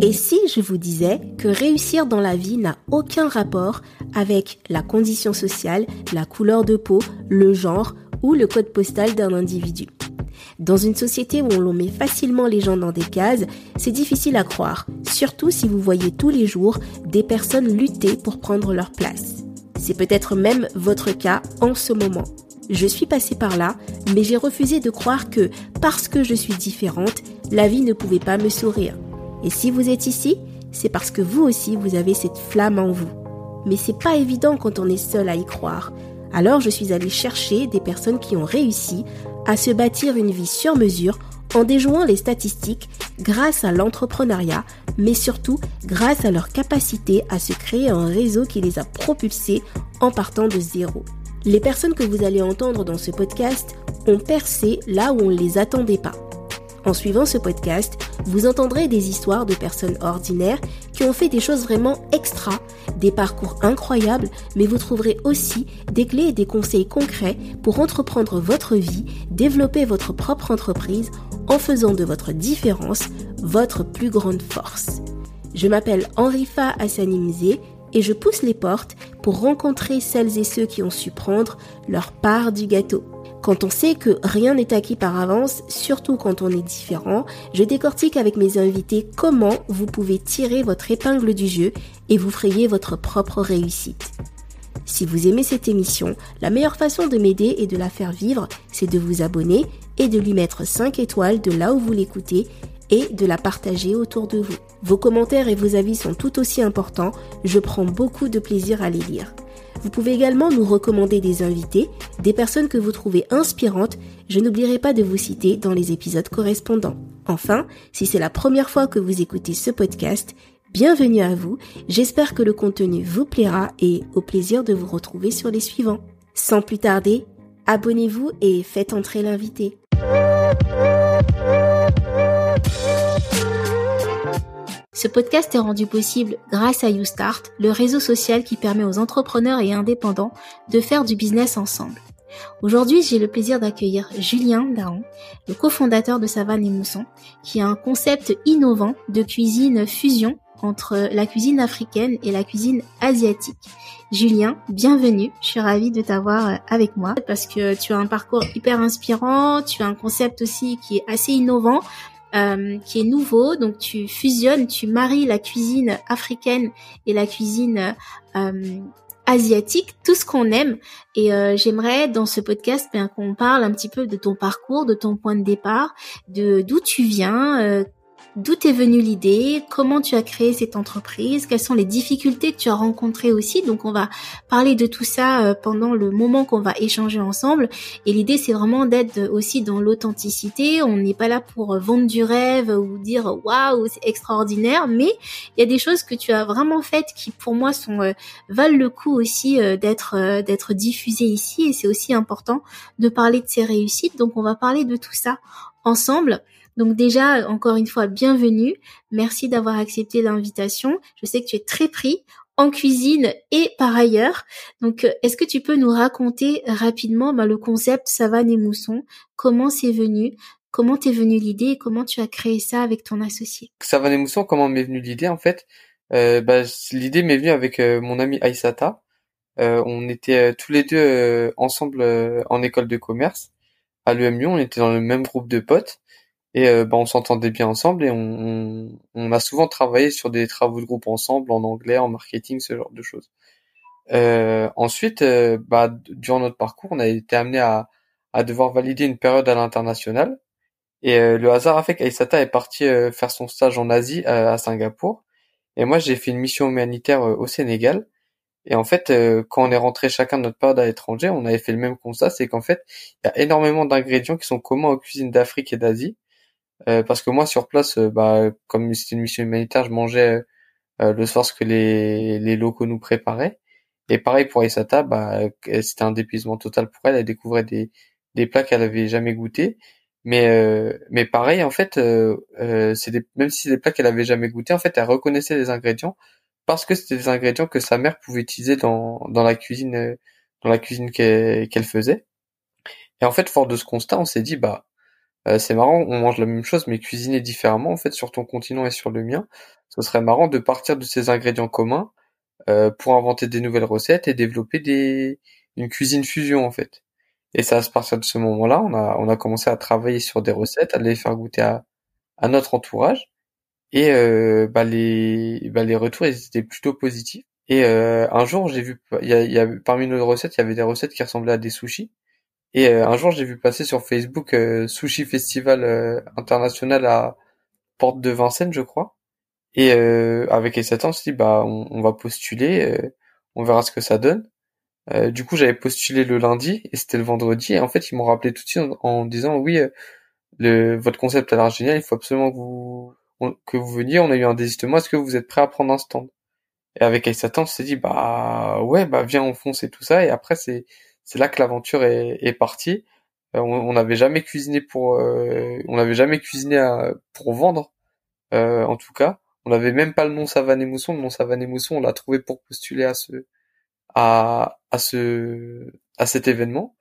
Et si je vous disais que réussir dans la vie n'a aucun rapport avec la condition sociale, la couleur de peau, le genre ou le code postal d'un individu? Dans une société où on met facilement les gens dans des cases, c'est difficile à croire, surtout si vous voyez tous les jours des personnes lutter pour prendre leur place. C'est peut-être même votre cas en ce moment. Je suis passée par là, mais j'ai refusé de croire que parce que je suis différente, la vie ne pouvait pas me sourire. Et si vous êtes ici, c'est parce que vous aussi vous avez cette flamme en vous. Mais c'est pas évident quand on est seul à y croire. Alors je suis allée chercher des personnes qui ont réussi à se bâtir une vie sur mesure en déjouant les statistiques grâce à l'entrepreneuriat, mais surtout grâce à leur capacité à se créer un réseau qui les a propulsés en partant de zéro. Les personnes que vous allez entendre dans ce podcast ont percé là où on ne les attendait pas. En suivant ce podcast, vous entendrez des histoires de personnes ordinaires qui ont fait des choses vraiment extra, des parcours incroyables, mais vous trouverez aussi des clés et des conseils concrets pour entreprendre votre vie, développer votre propre entreprise en faisant de votre différence votre plus grande force. Je m'appelle Henrifa Hassanimze et je pousse les portes pour rencontrer celles et ceux qui ont su prendre leur part du gâteau. Quand on sait que rien n'est acquis par avance, surtout quand on est différent, je décortique avec mes invités comment vous pouvez tirer votre épingle du jeu et vous frayer votre propre réussite. Si vous aimez cette émission, la meilleure façon de m'aider et de la faire vivre, c'est de vous abonner et de lui mettre 5 étoiles de là où vous l'écoutez et de la partager autour de vous. Vos commentaires et vos avis sont tout aussi importants, je prends beaucoup de plaisir à les lire. Vous pouvez également nous recommander des invités, des personnes que vous trouvez inspirantes. Je n'oublierai pas de vous citer dans les épisodes correspondants. Enfin, si c'est la première fois que vous écoutez ce podcast, bienvenue à vous. J'espère que le contenu vous plaira et au plaisir de vous retrouver sur les suivants. Sans plus tarder, abonnez-vous et faites entrer l'invité. Ce podcast est rendu possible grâce à YouStart, le réseau social qui permet aux entrepreneurs et indépendants de faire du business ensemble. Aujourd'hui, j'ai le plaisir d'accueillir Julien Daron, le cofondateur de Savane et Mousson, qui a un concept innovant de cuisine fusion entre la cuisine africaine et la cuisine asiatique. Julien, bienvenue. Je suis ravie de t'avoir avec moi parce que tu as un parcours hyper inspirant, tu as un concept aussi qui est assez innovant euh, qui est nouveau. Donc tu fusionnes, tu maries la cuisine africaine et la cuisine euh, asiatique, tout ce qu'on aime. Et euh, j'aimerais dans ce podcast bien qu'on parle un petit peu de ton parcours, de ton point de départ, de d'où tu viens, D'où est venue l'idée? Comment tu as créé cette entreprise? Quelles sont les difficultés que tu as rencontrées aussi? Donc on va parler de tout ça euh, pendant le moment qu'on va échanger ensemble. Et l'idée c'est vraiment d'être aussi dans l'authenticité. On n'est pas là pour vendre du rêve ou dire waouh c'est extraordinaire, mais il y a des choses que tu as vraiment faites qui pour moi sont euh, valent le coup aussi euh, d'être d'être diffusées ici. Et c'est aussi important de parler de ces réussites. Donc on va parler de tout ça ensemble. Donc déjà, encore une fois, bienvenue. Merci d'avoir accepté l'invitation. Je sais que tu es très pris en cuisine et par ailleurs. Donc, euh, est-ce que tu peux nous raconter rapidement bah, le concept savane et mousson? Comment c'est venu? Comment t'es venue l'idée et comment tu as créé ça avec ton associé? Savane et mousson, comment m'est venue l'idée en fait? Euh, bah, L'idée m'est venue avec euh, mon ami Aïsata. on était tous les deux ensemble en école de commerce à l'UM On était dans le même groupe de potes et euh, bah, on s'entendait bien ensemble et on, on, a souvent travaillé sur des travaux de groupe ensemble en anglais, en marketing, ce genre de choses. Euh, ensuite, euh, bah, durant notre parcours, on a été amené à, à devoir valider une période à l'international. Et le hasard a fait qu'Aïsata est parti faire son stage en Asie à Singapour. Et moi, j'ai fait une mission humanitaire au Sénégal. Et en fait, quand on est rentré chacun de notre part à l'étranger, on avait fait le même constat, c'est qu'en fait, il y a énormément d'ingrédients qui sont communs aux cuisines d'Afrique et d'Asie, euh, parce que moi sur place, euh, bah comme c'était une mission humanitaire, je mangeais euh, le soir ce que les, les locaux nous préparaient. Et pareil pour Aïsata, bah c'était un dépuisement total pour elle. Elle découvrait des des plats qu'elle avait jamais goûtés. Mais mais pareil en fait, c'est des, même si des plats qu'elle avait jamais goûtés, en fait elle reconnaissait les ingrédients parce que c'était des ingrédients que sa mère pouvait utiliser dans dans la cuisine dans la cuisine qu'elle faisait. Et en fait, fort de ce constat, on s'est dit bah euh, c'est marrant, on mange la même chose mais cuisiné différemment en fait sur ton continent et sur le mien. ce serait marrant de partir de ces ingrédients communs euh, pour inventer des nouvelles recettes et développer des une cuisine fusion en fait. Et ça, à partir de ce moment-là, on a commencé à travailler sur des recettes, à les faire goûter à notre entourage et euh, bah les bah les retours ils étaient plutôt positifs. Et euh, un jour, j'ai vu parmi nos recettes, il y avait des recettes qui ressemblaient à des sushis. Et euh, un jour, j'ai vu passer sur Facebook euh, Sushi Festival euh, international à Porte de Vincennes, je crois. Et avec les 7 ans, on s'est dit bah on, va postuler, on verra ce que ça donne. du coup, j'avais postulé le lundi et c'était le vendredi. Et en fait, ils m'ont rappelé tout de suite en, disant oui, le votre concept a l'air génial, il faut absolument que vous que vous veniez. On a eu un désistement. Est-ce que vous êtes prêt à prendre un stand? Et avec Satan, on s'est dit bah ouais, bah viens, on fonce et tout ça. Et après, c'est c'est là que l'aventure est, est partie. Euh, on n'avait jamais cuisiné pour, euh, on n'avait jamais cuisiné pour vendre, euh, en tout cas. On n'avait même pas le nom Savane Mousson. Le nom Savane Mousson, on l'a trouvé pour postuler à ce, à, à ce, à cet événement.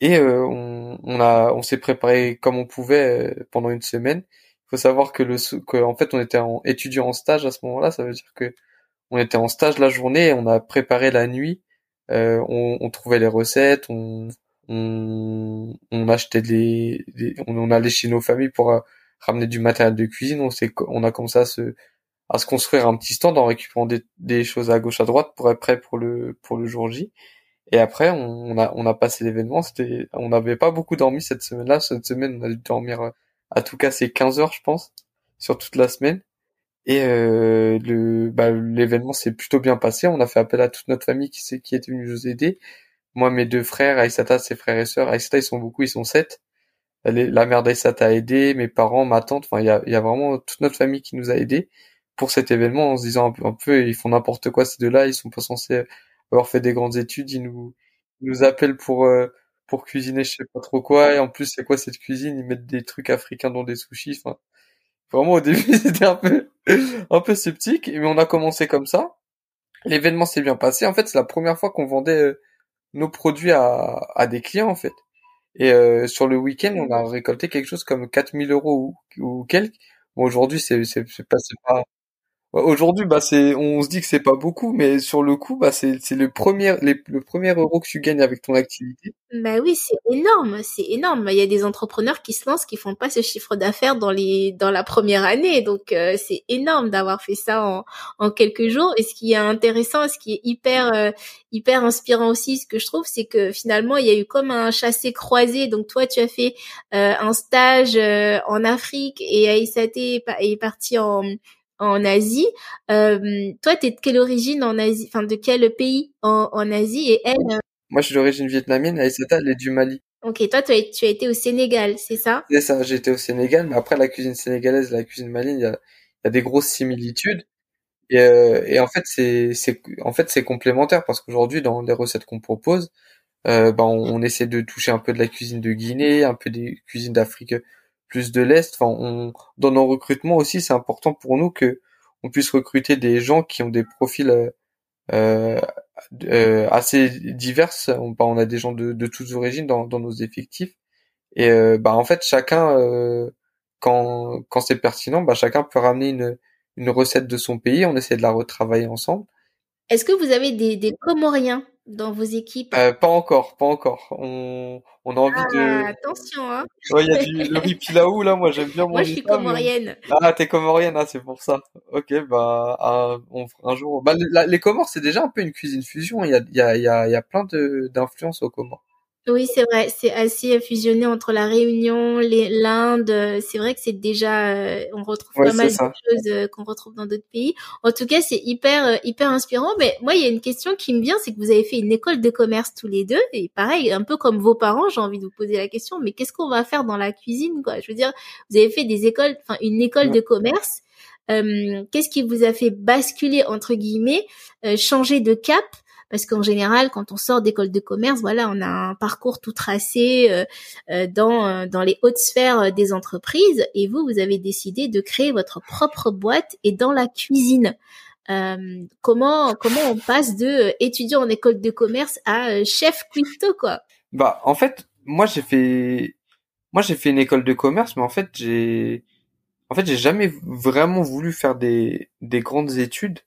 Et on, on a, on s'est préparé comme on pouvait pendant une semaine. Il faut savoir que le, que en fait, on était en étudiant en stage à ce moment-là. Ça veut dire que on était en stage la journée et on a préparé la nuit euh, on, on, trouvait les recettes, on, on, on achetait des, on, allait chez nos familles pour euh, ramener du matériel de cuisine. On, s'est, on a commencé à se, à se construire un petit stand en récupérant des, des choses à gauche à droite pour être prêt pour le, pour le jour J. Et après, on, a, on a passé l'événement. C'était, on n'avait pas beaucoup dormi cette semaine-là. Cette semaine, on a dû dormir euh, à tout cas c'est 15 heures, je pense, sur toute la semaine. Et euh, le bah, l'événement s'est plutôt bien passé. On a fait appel à toute notre famille qui, qui était venue nous aider. Moi, mes deux frères, Aïsata, ses frères et sœurs. Aïsata, ils sont beaucoup, ils sont sept. La mère d'Aïsata a aidé, mes parents, ma tante. Enfin, il y a, y a vraiment toute notre famille qui nous a aidés pour cet événement en se disant un peu, ils font n'importe quoi ces deux-là. Ils sont pas censés avoir fait des grandes études. Ils nous, ils nous appellent pour euh, pour cuisiner, je sais pas trop quoi. Et en plus, c'est quoi cette cuisine? Ils mettent des trucs africains dans des sushis. Enfin, Vraiment au début c'était un peu un peu sceptique, mais on a commencé comme ça. L'événement s'est bien passé. En fait, c'est la première fois qu'on vendait euh, nos produits à, à des clients en fait. Et euh, sur le week-end, on a récolté quelque chose comme 4000 euros ou, ou quelques. Bon, aujourd'hui, c'est c'est c'est Aujourd'hui, bah c'est, on se dit que c'est pas beaucoup, mais sur le coup, bah c'est c'est le premier le premier euro que tu gagnes avec ton activité. Bah oui, c'est énorme, c'est énorme. Il y a des entrepreneurs qui se lancent qui font pas ce chiffre d'affaires dans les dans la première année, donc euh, c'est énorme d'avoir fait ça en en quelques jours. Et ce qui est intéressant, ce qui est hyper euh, hyper inspirant aussi, ce que je trouve, c'est que finalement il y a eu comme un chassé croisé. Donc toi, tu as fait euh, un stage en Afrique et Aïssaté est parti en en Asie. Euh, toi, t'es de quelle origine en Asie Enfin, de quel pays en, en Asie Et elle euh Moi, je suis d'origine vietnamienne. Et c'est elle est du Mali. Ok, toi, tu as, tu as été au Sénégal, c'est ça? C'est ça, j'ai été au Sénégal. Mais après, la cuisine sénégalaise la cuisine malienne, il y a, y a des grosses similitudes. Et, euh, et en fait, c'est, c'est, en fait, c'est complémentaire parce qu'aujourd'hui, dans les recettes qu'on propose, euh, on, on, essaie de toucher un peu de la cuisine de Guinée, un peu des cuisines d'Afrique plus de l'est. Enfin, dans nos recrutements aussi, c'est important pour nous que on puisse recruter des gens qui ont des profils euh, euh, euh assez divers. On, bah, on a des gens de, toutes origines dans, nos effectifs. Et bah en fait, chacun, quand, quand c'est pertinent, bah, chacun peut ramener une, une recette de son pays. On essaie de la retravailler ensemble. Est-ce que vous avez des Comoriens? Dans vos équipes? Euh, Pas encore, pas encore. On, on a envie ah, de. Attention, hein. Ouais, il y a du le riz pilaou là. Moi, j'aime bien Moi, je suis comorienne. Ah, t'es comorienne, ah, c'est pour ça. Ok, bah, un, on, un jour. Bah, les Comores, c'est déjà un peu une cuisine fusion. Il y a, il y a, il y a, il y a plein de d'influences aux Comores. Oui, c'est vrai, c'est assez fusionné entre la Réunion, l'Inde. C'est vrai que c'est déjà, euh, on retrouve pas mal de choses euh, qu'on retrouve dans d'autres pays. En tout cas, c'est hyper, euh, hyper inspirant. Mais moi, il y a une question qui me vient, c'est que vous avez fait une école de commerce tous les deux, et pareil, un peu comme vos parents, j'ai envie de vous poser la question. Mais qu'est-ce qu'on va faire dans la cuisine, quoi? Je veux dire, vous avez fait des écoles, enfin une école de commerce. qu'est-ce qui vous a fait basculer entre guillemets, changer de cap parce qu'en général, quand on sort d'école de commerce, voilà, on a un parcours tout tracé euh, euh, dans euh, dans les hautes sphères des entreprises. Et vous, vous avez décidé de créer votre propre boîte et dans la cuisine. comment comment on passe de étudiant en école de commerce à chef cuistot quoi? Bah en fait, moi j'ai fait moi j'ai fait une école de commerce, mais en fait j'ai en fait, j'ai jamais vraiment voulu faire des des grandes études.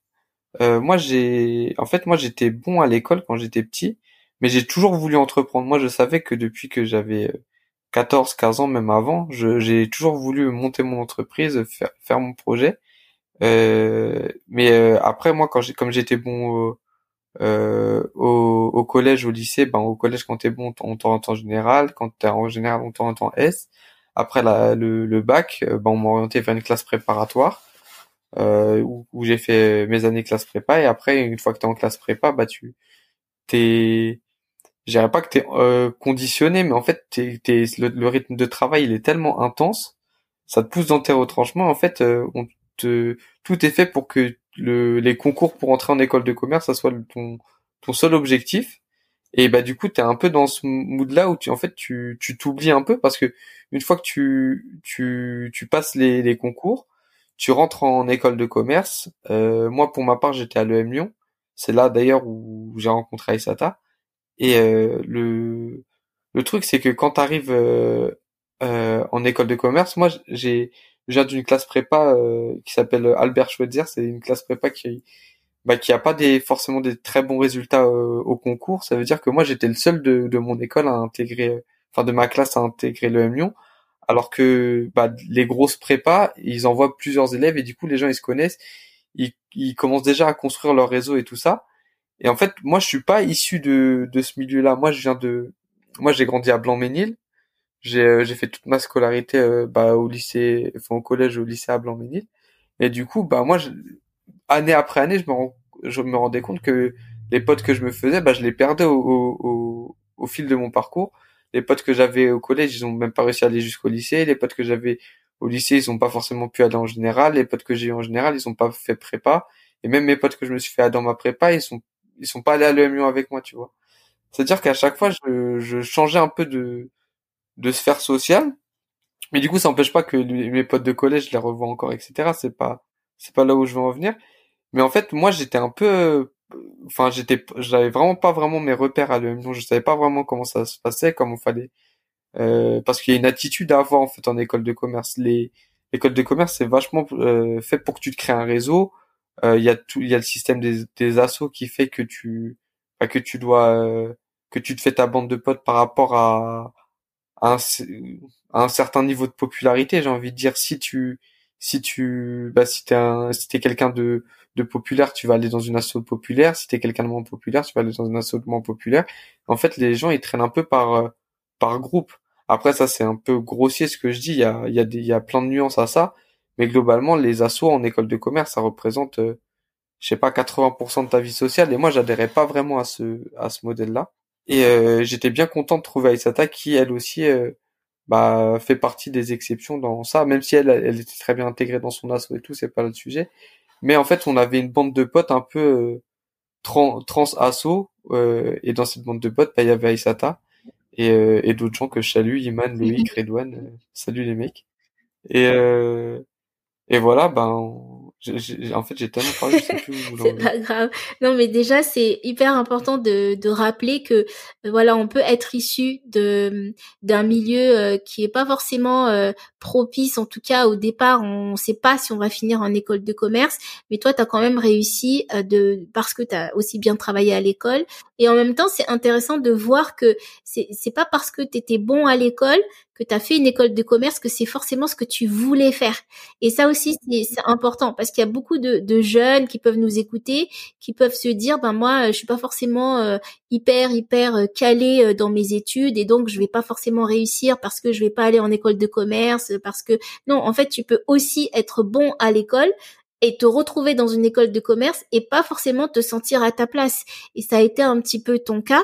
Euh, moi, j'ai, en fait, moi, j'étais bon à l'école quand j'étais petit, mais j'ai toujours voulu entreprendre. Moi, je savais que depuis que j'avais 14, 15 ans, même avant, j'ai toujours voulu monter mon entreprise, faire, faire mon projet. Euh, mais euh, après, moi, quand j'ai, comme j'étais bon euh, au, au, collège, au lycée, ben au collège, quand t'es bon, on t'oriente en général. Quand t'es en général, on t'oriente en S. Après la, le, le bac, euh, ben on m'a orienté vers une classe préparatoire euh, où, où j'ai fait mes années classe prépa. Et après, une fois que t'es en classe prépa, bah tu t'es je dirais pas que t'es euh, conditionné, mais en fait, t'es, t'es, le, rythme de travail il est tellement intense, ça te pousse dans tes retranchements. En fait, euh, on te, tout est fait pour que le, les concours pour entrer en école de commerce, ça soit ton, ton seul objectif. Et bah du coup, t'es un peu dans ce mood-là où tu, en fait, tu, tu t'oublies un peu parce que une fois que tu, tu, tu passes les, les concours, tu rentres en école de commerce. Euh, moi, pour ma part, j'étais à l'EM Lyon. C'est là d'ailleurs où j'ai rencontré Aïsata. Et euh, le le truc, c'est que quand tu arrives euh, euh, en école de commerce, moi, j'ai je viens d'une classe prépa qui s'appelle Albert Schweitzer. C'est une classe prépa qui bah, qui a pas des forcément des très bons résultats au concours. Ça veut dire que moi, j'étais le seul de, de mon école à intégrer, enfin de ma classe à intégrer le Lyon alors que bah, les grosses prépas, ils envoient plusieurs élèves et du coup les gens ils se connaissent, ils, ils commencent déjà à construire leur réseau et tout ça. Et en fait, moi, je suis pas issu de, de ce milieu-là. Moi, je viens de, moi, j'ai grandi à Blanc-Ménil. J'ai, euh, fait toute ma scolarité euh, bah, au lycée, enfin au collège, au lycée à Blanc-Ménil. Et du coup, bah moi, je, année après année, je me, je me rendais compte que les potes que je me faisais, bah je les perdais au, au, au, fil de mon parcours. Les potes que j'avais au collège, ils ont même pas réussi à aller jusqu'au lycée. Les potes que j'avais au lycée, ils ont pas forcément pu aller en général. Les potes que j'ai eu en général, ils ont pas fait prépa. Et même mes potes que je me suis fait dans ma prépa, ils sont ils sont pas allés à l'EM avec moi, tu vois. C'est-à-dire qu'à chaque fois, je, je changeais un peu de, de sphère sociale. Mais du coup, ça n'empêche pas que mes potes de collège, je les revois encore, etc. C'est pas, c'est pas là où je veux en venir. Mais en fait, moi, j'étais un peu, enfin, j'étais, j'avais vraiment pas vraiment mes repères à l'EM. Je savais pas vraiment comment ça se passait, comment fallait, euh, parce qu'il y a une attitude à avoir, en fait, en école de commerce. Les, l'école de commerce, c'est vachement euh, fait pour que tu te crées un réseau, euh, il y a tout, il y a le système des, des assos qui fait que tu, que tu dois, euh, que tu te fais ta bande de potes par rapport à, à un, un certain niveau de popularité. J'ai envie de dire si tu, si tu, bah si t'es si t'es quelqu'un de de populaire, tu vas aller dans une asso populaire. Si t'es quelqu'un de moins populaire, tu vas aller dans une asso moins populaire. En fait, les gens ils traînent un peu par euh, par groupe. Après ça c'est un peu grossier ce que je dis. Il y a il y a des, il y a plein de nuances à ça. Mais globalement, les assos en école de commerce, ça représente, euh, je sais pas, 80% de ta vie sociale. Et moi, j'adhérais pas vraiment à ce à ce modèle-là. Et euh, j'étais bien content de trouver Aïsata qui, elle aussi, euh, bah, fait partie des exceptions dans ça. Même si elle, elle était très bien intégrée dans son asso et tout, c'est pas le sujet. Mais en fait, on avait une bande de potes un peu trans, trans asso. et dans cette bande de potes, bah, il y avait Aïsata et, et d'autres gens que je salue, Iman, Loïc, Redouane. salut les mecs. Et et voilà, ben, en fait, j'ai tellement parlé, je sais plus où C'est pas grave. Non, mais déjà, c'est hyper important de, de rappeler que, euh, voilà, on peut être issu de d'un milieu euh, qui est pas forcément euh, propice. En tout cas, au départ, on sait pas si on va finir en école de commerce, mais toi, tu as quand même réussi de parce que tu as aussi bien travaillé à l'école. Et en même temps, c'est intéressant de voir que c'est c'est pas parce que tu étais bon à l'école que tu as fait une école de commerce, que c'est forcément ce que tu voulais faire. Et ça aussi, c'est important parce qu'il y a beaucoup de, jeunes qui peuvent nous écouter, qui peuvent se dire, ben moi, je suis pas forcément euh, hyper hyper euh, calé euh, dans mes études et donc je vais pas forcément réussir parce que je vais pas aller en école de commerce, parce que non, en fait, tu peux aussi être bon à l'école et te retrouver dans une école de commerce et pas forcément te sentir à ta place. Et ça a été un petit peu ton cas.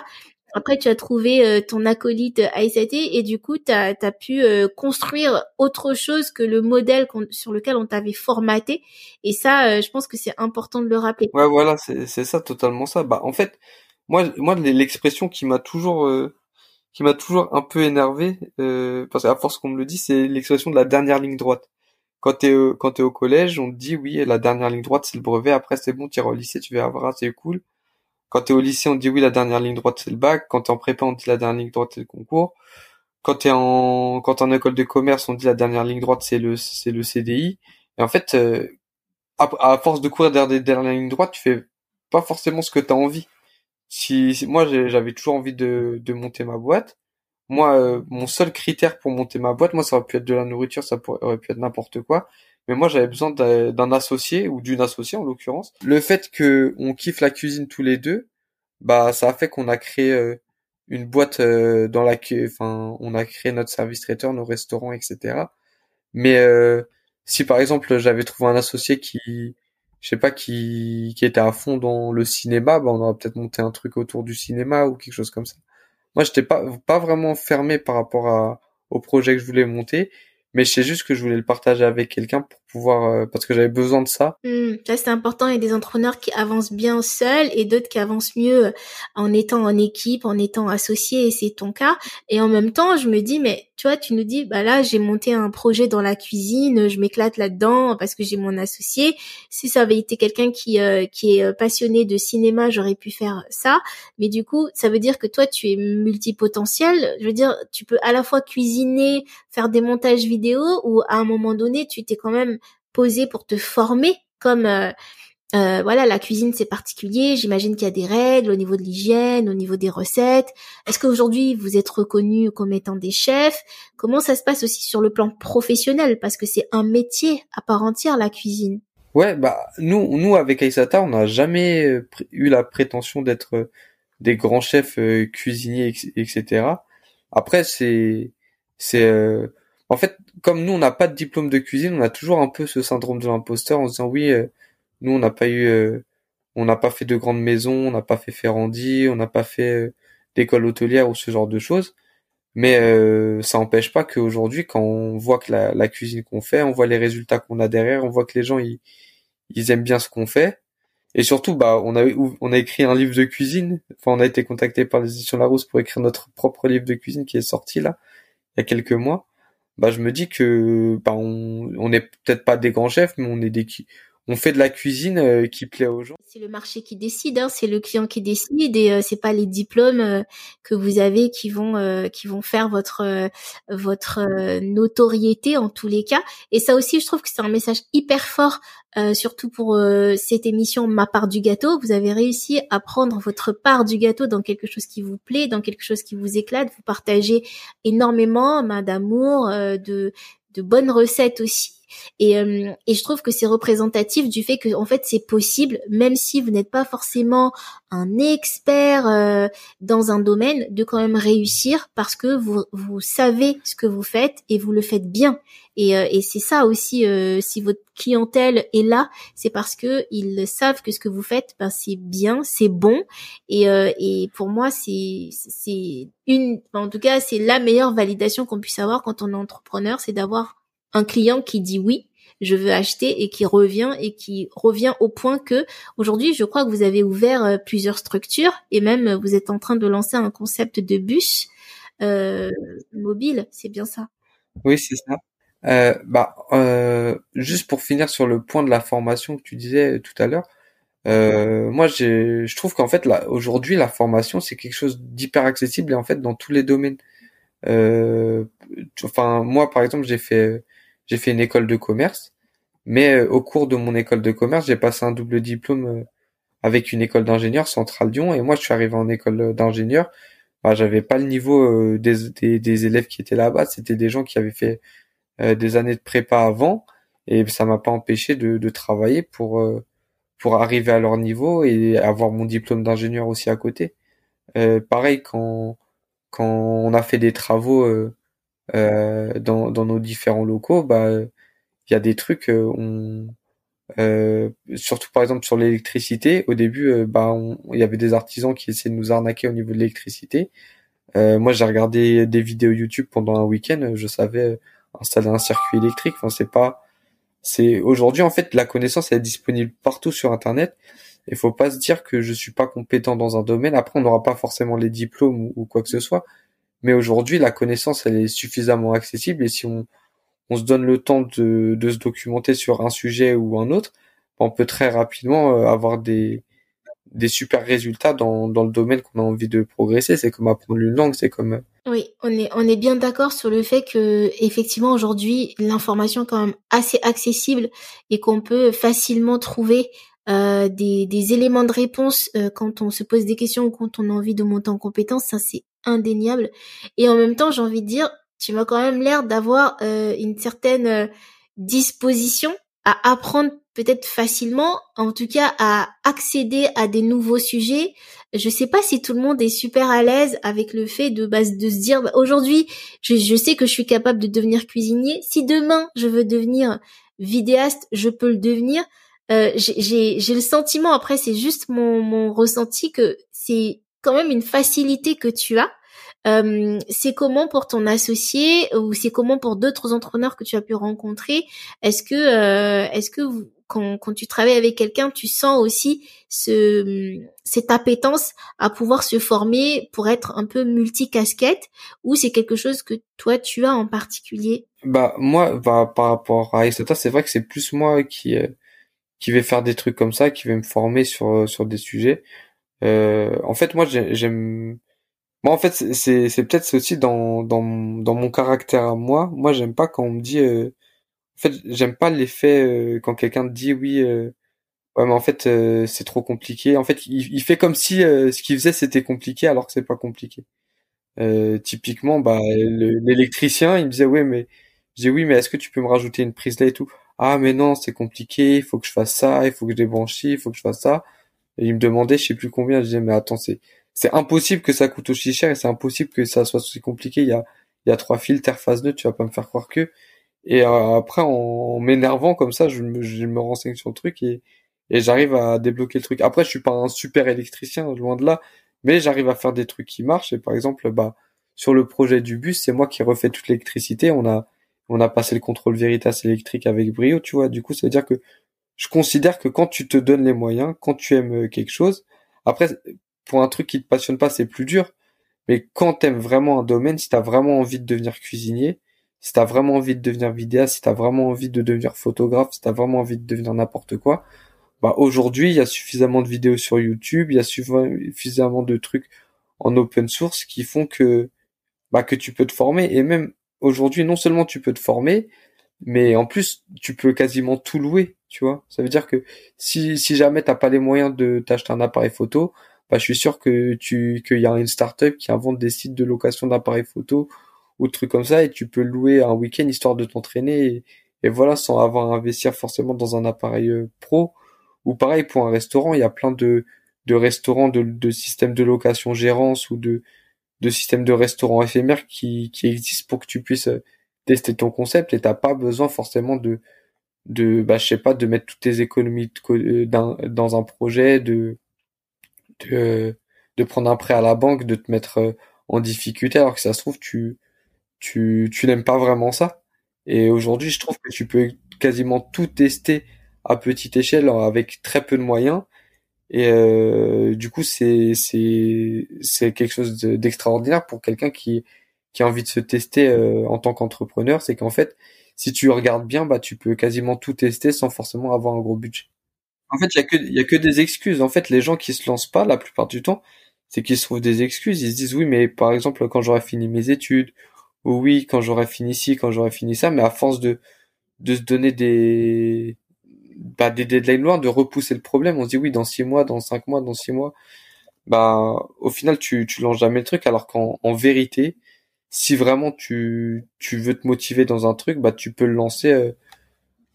Après, tu as trouvé euh, ton acolyte ASAT et du coup, tu as, pu euh, construire autre chose que le modèle sur lequel on t'avait formaté. Et ça, euh, je pense que c'est important de le rappeler. Ouais, voilà, c'est ça, totalement ça. Bah, en fait, moi, moi, l'expression qui m'a toujours, qui m'a toujours un peu énervé, parce qu'à force qu'on me le dit, c'est l'expression de la dernière ligne droite. Quand t'es quand t'es au collège, on te dit oui, la dernière ligne droite c'est le brevet. Après c'est bon, tu au lycée, tu vas avoir, c'est cool. Quand t'es au lycée, on dit oui, la dernière ligne droite c'est le bac. Quand t'es en prépa, on dit la dernière ligne droite c'est le concours. quand t'es en quand t'es en école de commerce, on dit la dernière ligne droite c'est le CDI. Et en fait, euh, à, force de courir derrière des dernières lignes droites, tu fais pas forcément ce que t'as envie. Si, moi j'avais toujours envie de monter ma boîte. Moi, euh, mon seul critère pour monter ma boîte, moi ça aurait pu être de la nourriture, ça aurait pu être n'importe quoi. Mais moi j'avais besoin d'un associé ou d'une associée en l'occurrence. Le fait que on kiffe la cuisine tous les deux, bah ça a fait qu'on a créé euh, une boîte euh, dans laquelle, enfin, on a créé notre service traiteur, nos restaurants, etc. Mais euh, si par exemple j'avais trouvé un associé qui, je sais pas, qui, qui était à fond dans le cinéma, bah on aurait peut-être monté un truc autour du cinéma ou quelque chose comme ça. Moi, j'étais pas pas vraiment fermé par rapport à, au projet que je voulais monter, mais je sais juste que je voulais le partager avec quelqu'un pour pouvoir euh, parce que j'avais besoin de ça. Mmh, ça c'est important. Il y a des entrepreneurs qui avancent bien seuls et d'autres qui avancent mieux en étant en équipe, en étant associés. Et c'est ton cas. Et en même temps, je me dis mais tu vois, tu nous dis, bah là, j'ai monté un projet dans la cuisine, je m'éclate là-dedans parce que j'ai mon associé. Si ça avait été quelqu'un qui euh, qui est euh, passionné de cinéma, j'aurais pu faire ça. Mais du coup, ça veut dire que toi, tu es multipotentiel. Je veux dire, tu peux à la fois cuisiner, faire des montages vidéo, ou à un moment donné, tu t'es quand même posé pour te former comme euh, euh, voilà, la cuisine c'est particulier. J'imagine qu'il y a des règles au niveau de l'hygiène, au niveau des recettes. Est-ce qu'aujourd'hui vous êtes reconnu comme étant des chefs? Comment ça se passe aussi sur le plan professionnel? Parce que c'est un métier à part entière la cuisine. Ouais, bah nous, nous avec Aïsata, on n'a jamais euh, eu la prétention d'être euh, des grands chefs cuisiniers, etc. Après, c'est, c'est, en fait, comme nous, on n'a pas de diplôme de cuisine, on a toujours un peu ce syndrome de l'imposteur en se disant oui nous, on n'a pas eu, euh, on n'a pas fait de grandes maisons, on n'a pas fait Ferrandi, on n'a pas fait euh, d'école hôtelière ou ce genre de choses. Mais euh, ça n'empêche pas qu'aujourd'hui, quand on voit que la, cuisine qu'on fait, on voit les résultats qu'on a derrière, on voit que les gens ils, ils aiment bien ce qu'on fait. Et surtout, bah, on a on a écrit un livre de cuisine. Enfin, on a été contacté par les éditions Larousse pour écrire notre propre livre de cuisine qui est sorti là il y a quelques mois. Bah, je me dis que bah, on n'est peut-être pas des grands chefs, mais on est des on fait de la cuisine euh, qui plaît aux gens. C'est le marché qui décide, hein, c'est le client qui décide et euh, c'est pas les diplômes euh, que vous avez qui vont qui vont faire votre votre notoriété en tous les cas. Et ça aussi, je trouve que c'est un message hyper fort, surtout pour cette émission Ma part du gâteau. Vous avez réussi à prendre votre part du gâteau dans quelque chose qui vous plaît, dans quelque chose qui vous éclate. Vous partagez énormément d'amour, de de bonnes recettes aussi et, euh, et je trouve que c'est représentatif du fait que en fait c'est possible, même si vous n'êtes pas forcément un expert euh, dans un domaine, de quand même réussir parce que vous vous savez ce que vous faites et vous le faites bien. Et, euh, et c'est ça aussi, si votre clientèle est là, c'est parce que ils savent que ce que vous faites, ben, c'est bien, c'est bon. Et, et pour moi, c'est une, en tout cas, c'est la meilleure validation qu'on puisse avoir quand on est entrepreneur, c'est d'avoir un client qui dit oui, je veux acheter et qui revient et qui revient au point que aujourd'hui, je crois que vous avez ouvert euh, plusieurs structures et même euh, vous êtes en train de lancer un concept de bus euh, mobile, c'est bien ça Oui, c'est ça. Bah, juste pour finir sur le point de la formation que tu disais tout à l'heure, moi, je trouve qu'en fait, aujourd'hui, la formation, c'est quelque chose d'hyper accessible et en fait dans tous les domaines. enfin, moi, par exemple, j'ai fait j'ai fait une école de commerce, mais euh, au cours de mon école de commerce, j'ai passé un double diplôme euh, avec une école d'ingénieur Centrale Lyon, et moi je suis arrivé en école d'ingénieur, bah, j'avais pas le niveau euh, des, des, des, élèves qui étaient là-bas, c'était des gens qui avaient fait des années de prépa avant, et ça m'a pas empêché de, de travailler pour pour arriver à leur niveau et avoir mon diplôme d'ingénieur aussi à côté. pareil quand quand on a fait des travaux euh, dans, dans nos différents locaux, bah il y a des trucs euh, on euh, surtout par exemple sur l'électricité au début euh, bah il y avait des artisans qui essayaient de nous arnaquer au niveau de l'électricité. Euh, moi j'ai regardé des vidéos YouTube pendant un week-end je savais installer un circuit électrique. Enfin c'est pas c'est aujourd'hui en fait la connaissance est disponible partout sur internet. Il faut pas se dire que je suis pas compétent dans un domaine. Après on n'aura pas forcément les diplômes ou quoi que ce soit mais aujourd'hui, la connaissance, elle est suffisamment accessible et si on, on se donne le temps de, de se documenter sur un sujet ou un autre, on peut très rapidement euh, avoir des, des super résultats dans, dans le domaine qu'on a envie de progresser. C'est comme apprendre une langue, c'est comme... Oui, on est, on est bien d'accord sur le fait que, effectivement, aujourd'hui, l'information est quand même assez accessible et qu'on peut facilement trouver euh, des, des éléments de réponse euh, quand on se pose des questions ou quand on a envie de monter en compétence. Ça, c'est indéniable. Et en même temps, j'ai envie de dire, tu m'as quand même l'air d'avoir euh, une certaine disposition à apprendre peut-être facilement, en tout cas à accéder à des nouveaux sujets. Je sais pas si tout le monde est super à l'aise avec le fait de, bah, de se dire bah, aujourd'hui, je, je sais que je suis capable de devenir cuisinier. Si demain je veux devenir vidéaste, je peux le devenir. Euh, j'ai le sentiment, après c'est juste mon, mon ressenti que c'est quand même une facilité que tu as. Euh, c'est comment pour ton associé ou c'est comment pour d'autres entrepreneurs que tu as pu rencontrer? Est-ce que euh, est-ce que quand, quand tu travailles avec quelqu'un, tu sens aussi ce cette appétence à pouvoir se former pour être un peu multicasquette ou c'est quelque chose que toi tu as en particulier? Bah moi, bah, par rapport à Isata, c'est vrai que c'est plus moi qui euh, qui vais faire des trucs comme ça, qui vais me former sur sur des sujets. Euh, en fait, moi, j'aime moi, en fait, c'est c'est peut-être aussi dans dans dans mon caractère à moi. Moi, j'aime pas quand on me dit. Euh, en fait, j'aime pas l'effet euh, quand quelqu'un dit oui. Euh, ouais, mais en fait, c'est trop compliqué. En fait, il, il fait comme si ce qu'il faisait c'était compliqué alors que c'est pas compliqué. typiquement, bah l'électricien, il me disait ouais, mais je dis oui, mais est-ce que tu peux me rajouter une prise là et tout? Ah, mais non, c'est compliqué. Il faut que je fasse ça. Il faut que je débranche. Il faut que je fasse ça. Et il me demandait, je sais plus combien. Je disais mais attends, c'est c'est impossible que ça coûte aussi cher et c'est impossible que ça soit aussi compliqué. Il y a, il y a trois filtres, phase 2, tu vas pas me faire croire que. Et euh, après, en, m'énervant comme ça, je me, je me renseigne sur le truc et, et j'arrive à débloquer le truc. Après, je suis pas un super électricien, loin de là, mais j'arrive à faire des trucs qui marchent. Et par exemple, bah, sur le projet du bus, c'est moi qui refais toute l'électricité. On a, on a passé le contrôle Veritas électrique avec brio, tu vois. Du coup, ça veut dire que je considère que quand tu te donnes les moyens, quand tu aimes quelque chose, après, pour un truc qui te passionne pas, c'est plus dur. Mais quand t'aimes vraiment un domaine, si t'as vraiment envie de devenir cuisinier, si t'as vraiment envie de devenir vidéaste, si t'as vraiment envie de devenir photographe, si t'as vraiment envie de devenir n'importe quoi, bah aujourd'hui il y a suffisamment de vidéos sur YouTube, il y a suffisamment de trucs en open source qui font que bah que tu peux te former et même aujourd'hui non seulement tu peux te former, mais en plus tu peux quasiment tout louer, tu vois. Ça veut dire que si si jamais t'as pas les moyens de t'acheter un appareil photo, bah, je suis sûr que tu qu'il y a une startup qui invente des sites de location d'appareils photo ou trucs comme ça et tu peux louer un week-end histoire de t'entraîner et, voilà sans avoir à investir forcément dans un appareil euh, pro ou pareil pour un restaurant il y a plein de de restaurants de, de systèmes de location gérance ou de de systèmes de restaurants éphémères qui qui existent pour que tu puisses euh, tester ton concept et t'as pas besoin forcément de de bah je sais pas de mettre toutes tes économies euh, dans, dans un projet de de, de prendre un prêt à la banque, de te mettre euh, en difficulté, alors que ça se trouve, tu, tu, tu n'aimes pas vraiment ça. Et aujourd'hui, je trouve que tu peux quasiment tout tester à petite échelle avec très peu de moyens. Et euh, du coup, c'est c'est c'est quelque chose d'extraordinaire pour quelqu'un qui qui a envie de se tester euh, en tant qu'entrepreneur. C'est qu'en fait, si tu regardes bien, bah tu peux quasiment tout tester sans forcément avoir un gros budget. En fait, il y a que y a que des excuses. En fait, les gens qui se lancent pas la plupart du temps, c'est qu'ils se trouvent des excuses. Ils se disent oui, mais par exemple quand j'aurai fini mes études, ou oui quand j'aurai fini ci, quand j'aurai fini ça, mais à force de de se donner des bah, des deadlines loin, de repousser le problème, on se dit oui dans six mois, dans cinq mois, dans six mois, bah au final tu tu lances jamais le truc, alors qu'en en vérité, si vraiment tu tu veux te motiver dans un truc, bah tu peux le lancer. Euh,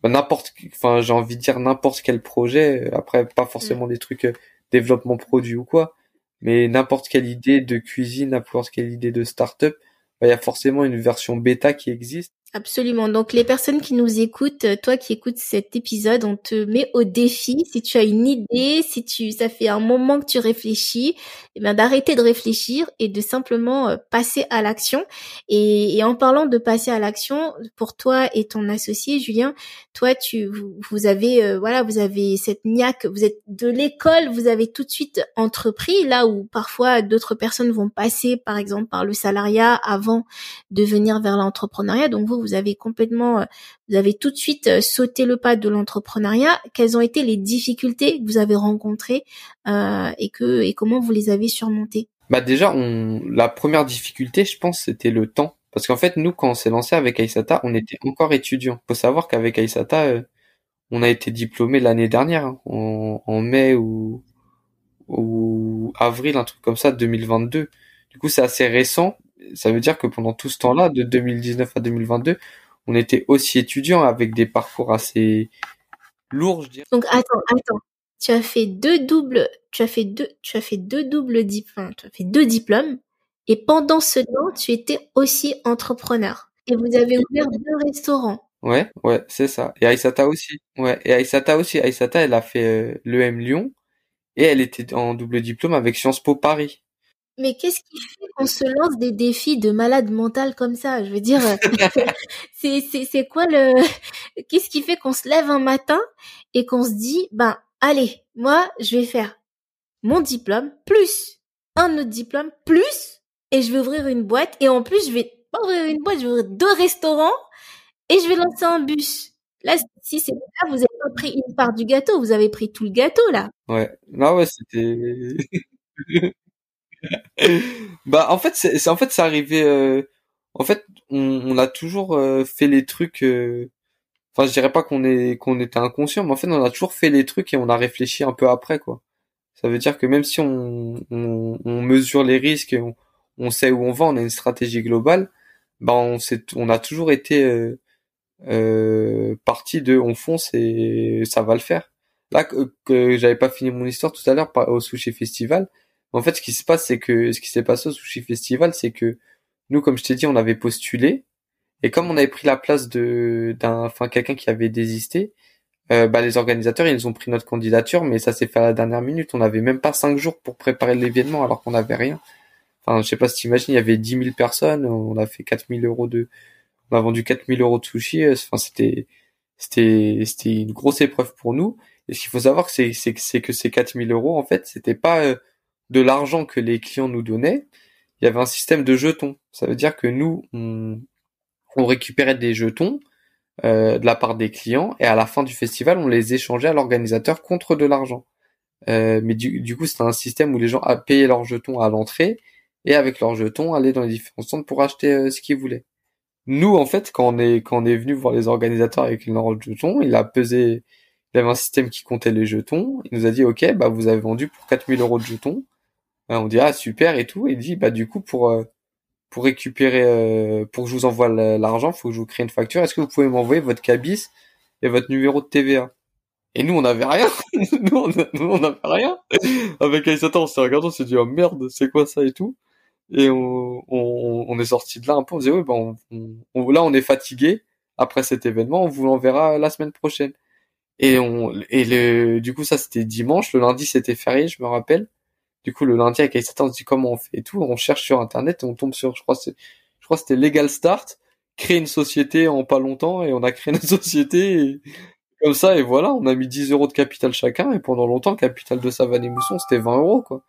bah, n'importe enfin j'ai envie de dire n'importe quel projet après pas forcément mm. des trucs euh, développement produit ou quoi mais n'importe quelle idée de cuisine n'importe quelle idée de start-up bah, il y a forcément une version bêta qui existe Absolument. Donc les personnes qui nous écoutent, euh, toi qui écoutes cet épisode, on te met au défi. Si tu as une idée, si tu, ça fait un moment que tu réfléchis, eh bien d'arrêter de réfléchir et de simplement euh, passer à l'action. Et, en parlant de passer à l'action, pour toi et ton associé Julien, toi tu, vous, avez, euh, voilà, vous avez cette niaque. Vous êtes de l'école, vous avez tout de suite entrepris là où parfois d'autres personnes vont passer, par exemple, par le salariat avant de venir vers l'entrepreneuriat. Donc vous vous avez complètement, euh, vous avez tout de suite euh, sauté le pas de l'entrepreneuriat. Quelles ont été les difficultés que vous avez rencontrées euh, et que et comment vous les avez surmontées? Bah déjà, on, la première difficulté, je pense, c'était le temps. Parce qu'en fait, nous, quand on s'est lancé avec Aïsata, on était encore étudiants. Faut savoir qu'avec Aïsata, on a été diplômé l'année dernière, hein, en, en, mai ou, ou avril, un truc comme ça, 2022. Du coup, c'est assez récent. Ça veut dire que pendant tout ce temps-là, de 2019 à 2022, on était aussi étudiants avec des parcours assez lourds, je dirais. Donc attends, attends. Tu as fait deux doubles, tu as fait deux, tu as fait deux doubles diplômes, tu as fait deux diplômes. Et pendant ce temps, tu étais aussi entrepreneur. Et vous avez ouvert deux restaurants. Ouais, ouais, c'est ça. Et Aïsata aussi. Ouais, et Aïsata aussi. Aïsata, elle a fait euh, l'EM Lyon et elle était en double diplôme avec Sciences Po Paris. Mais qu'est-ce qui fait qu'on se lance des défis de malade mental comme ça? Je veux dire, c'est c'est c'est quoi le Qu'est-ce qui fait qu'on se lève un matin et qu'on se dit, ben allez, moi je vais faire mon diplôme plus un autre diplôme plus et je vais ouvrir une boîte et en plus je vais pas ouvrir une boîte, je vais ouvrir deux restaurants et je vais lancer un bus. Là, si c'est ça, vous avez pas pris une part du gâteau, vous avez pris tout le gâteau là. Ouais, non ouais, c'était. bah en fait, c'est en fait c'est arrivé. Euh... En fait, on, on a toujours euh, fait les trucs. Euh... Enfin, je dirais pas qu'on est qu'on était inconscient, mais en fait, on a toujours fait les trucs et on a réfléchi un peu après quoi. Ça veut dire que même si on, on, on mesure les risques, on, on sait où on va, on a une stratégie globale, bah on, on a toujours été euh, euh, partie de on fonce et ça va le faire. Là que, j'avais pas fini mon histoire tout à l'heure au sushi festival. En fait, ce qui se passe, c'est que ce qui s'est passé au sushi festival, c'est que nous, comme je t'ai dit, on avait postulé et comme on avait pris la place de d'un, enfin quelqu'un qui avait désisté, euh, bah les organisateurs ils ont pris notre candidature, mais ça s'est fait à la dernière minute. On avait même pas cinq jours pour préparer l'événement alors qu'on n'avait rien. Enfin, je sais pas si t'imagines, il y avait 10 000 personnes, on a fait 4 000 euros de, on a vendu 4000 euros de sushi. Euh, enfin, c'était, c'était, c'était une grosse épreuve pour nous. Et ce qu'il faut savoir, c'est, c'est, c'est que ces 4000 euros, en fait, c'était pas euh, de l'argent que les clients nous donnaient. Il y avait un système de jetons. Ça veut dire que nous, on, récupérait des jetons euh, de la part des clients et à la fin du festival, on les échangeait à l'organisateur contre de l'argent. Euh, mais du, coup, c'était un système où les gens payaient leurs jetons à l'entrée et avec leurs jetons allaient dans les différents centres pour acheter euh, ce qu'ils voulaient. Nous, en fait, quand on est quand venu voir les organisateurs avec le jetons, il a pesé, il avait un système qui comptait les jetons. Il nous a dit, ok, bah vous avez vendu pour 4000 euros de jetons. On dit ah super et tout. Et il dit bah du coup pour euh, pour récupérer euh, pour que je vous envoie l'argent, faut que je vous crée une facture. Est-ce que vous pouvez m'envoyer votre cabis et votre numéro de TVA Et nous on n'avait rien. nous on n'avait rien. Avec Aïsata on s'est regardé, on s'est dit oh merde, c'est quoi ça et tout. Et on, on, est sorti de là un peu, on disait, oui, ben, on, là, on est fatigué après cet événement, on vous l'enverra la semaine prochaine. Et on, et le, du coup, ça, c'était dimanche, le lundi, c'était férié, je me rappelle. Du coup, le lundi, avec Aïssata, on se dit comment on fait et tout, on cherche sur Internet et on tombe sur, je crois, c'est, je crois, c'était Legal Start, créer une société en pas longtemps et on a créé notre société comme ça, et voilà, on a mis 10 euros de capital chacun et pendant longtemps, capital de Savane et Mousson, c'était 20 euros, quoi.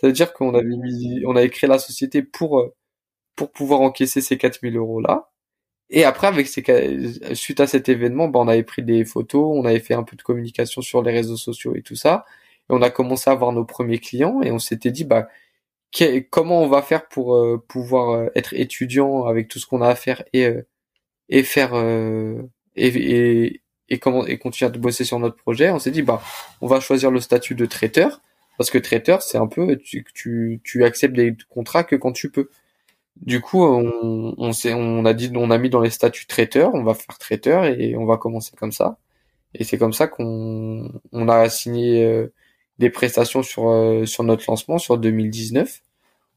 Ça veut dire qu'on avait mis, on avait créé la société pour euh, pour pouvoir encaisser ces 4000 euros là. Et après, avec ces, suite à cet événement, bah, on avait pris des photos, on avait fait un peu de communication sur les réseaux sociaux et tout ça. Et on a commencé à avoir nos premiers clients et on s'était dit, bah, comment on va faire pour euh, pouvoir euh, être étudiant avec tout ce qu'on a à faire et et faire et, et, et comment et continuer à bosser sur notre projet? On s'est dit, bah, on va choisir le statut de traiteur parce que traiteur, c'est un peu, tu, tu, tu acceptes des contrats que quand tu peux. Du coup, on, on, on a dit, on a mis dans les statuts traiteur, on va faire traiteur et on va commencer comme ça. Et c'est comme ça qu'on on a signé euh, des prestations sur euh, sur notre lancement sur 2019.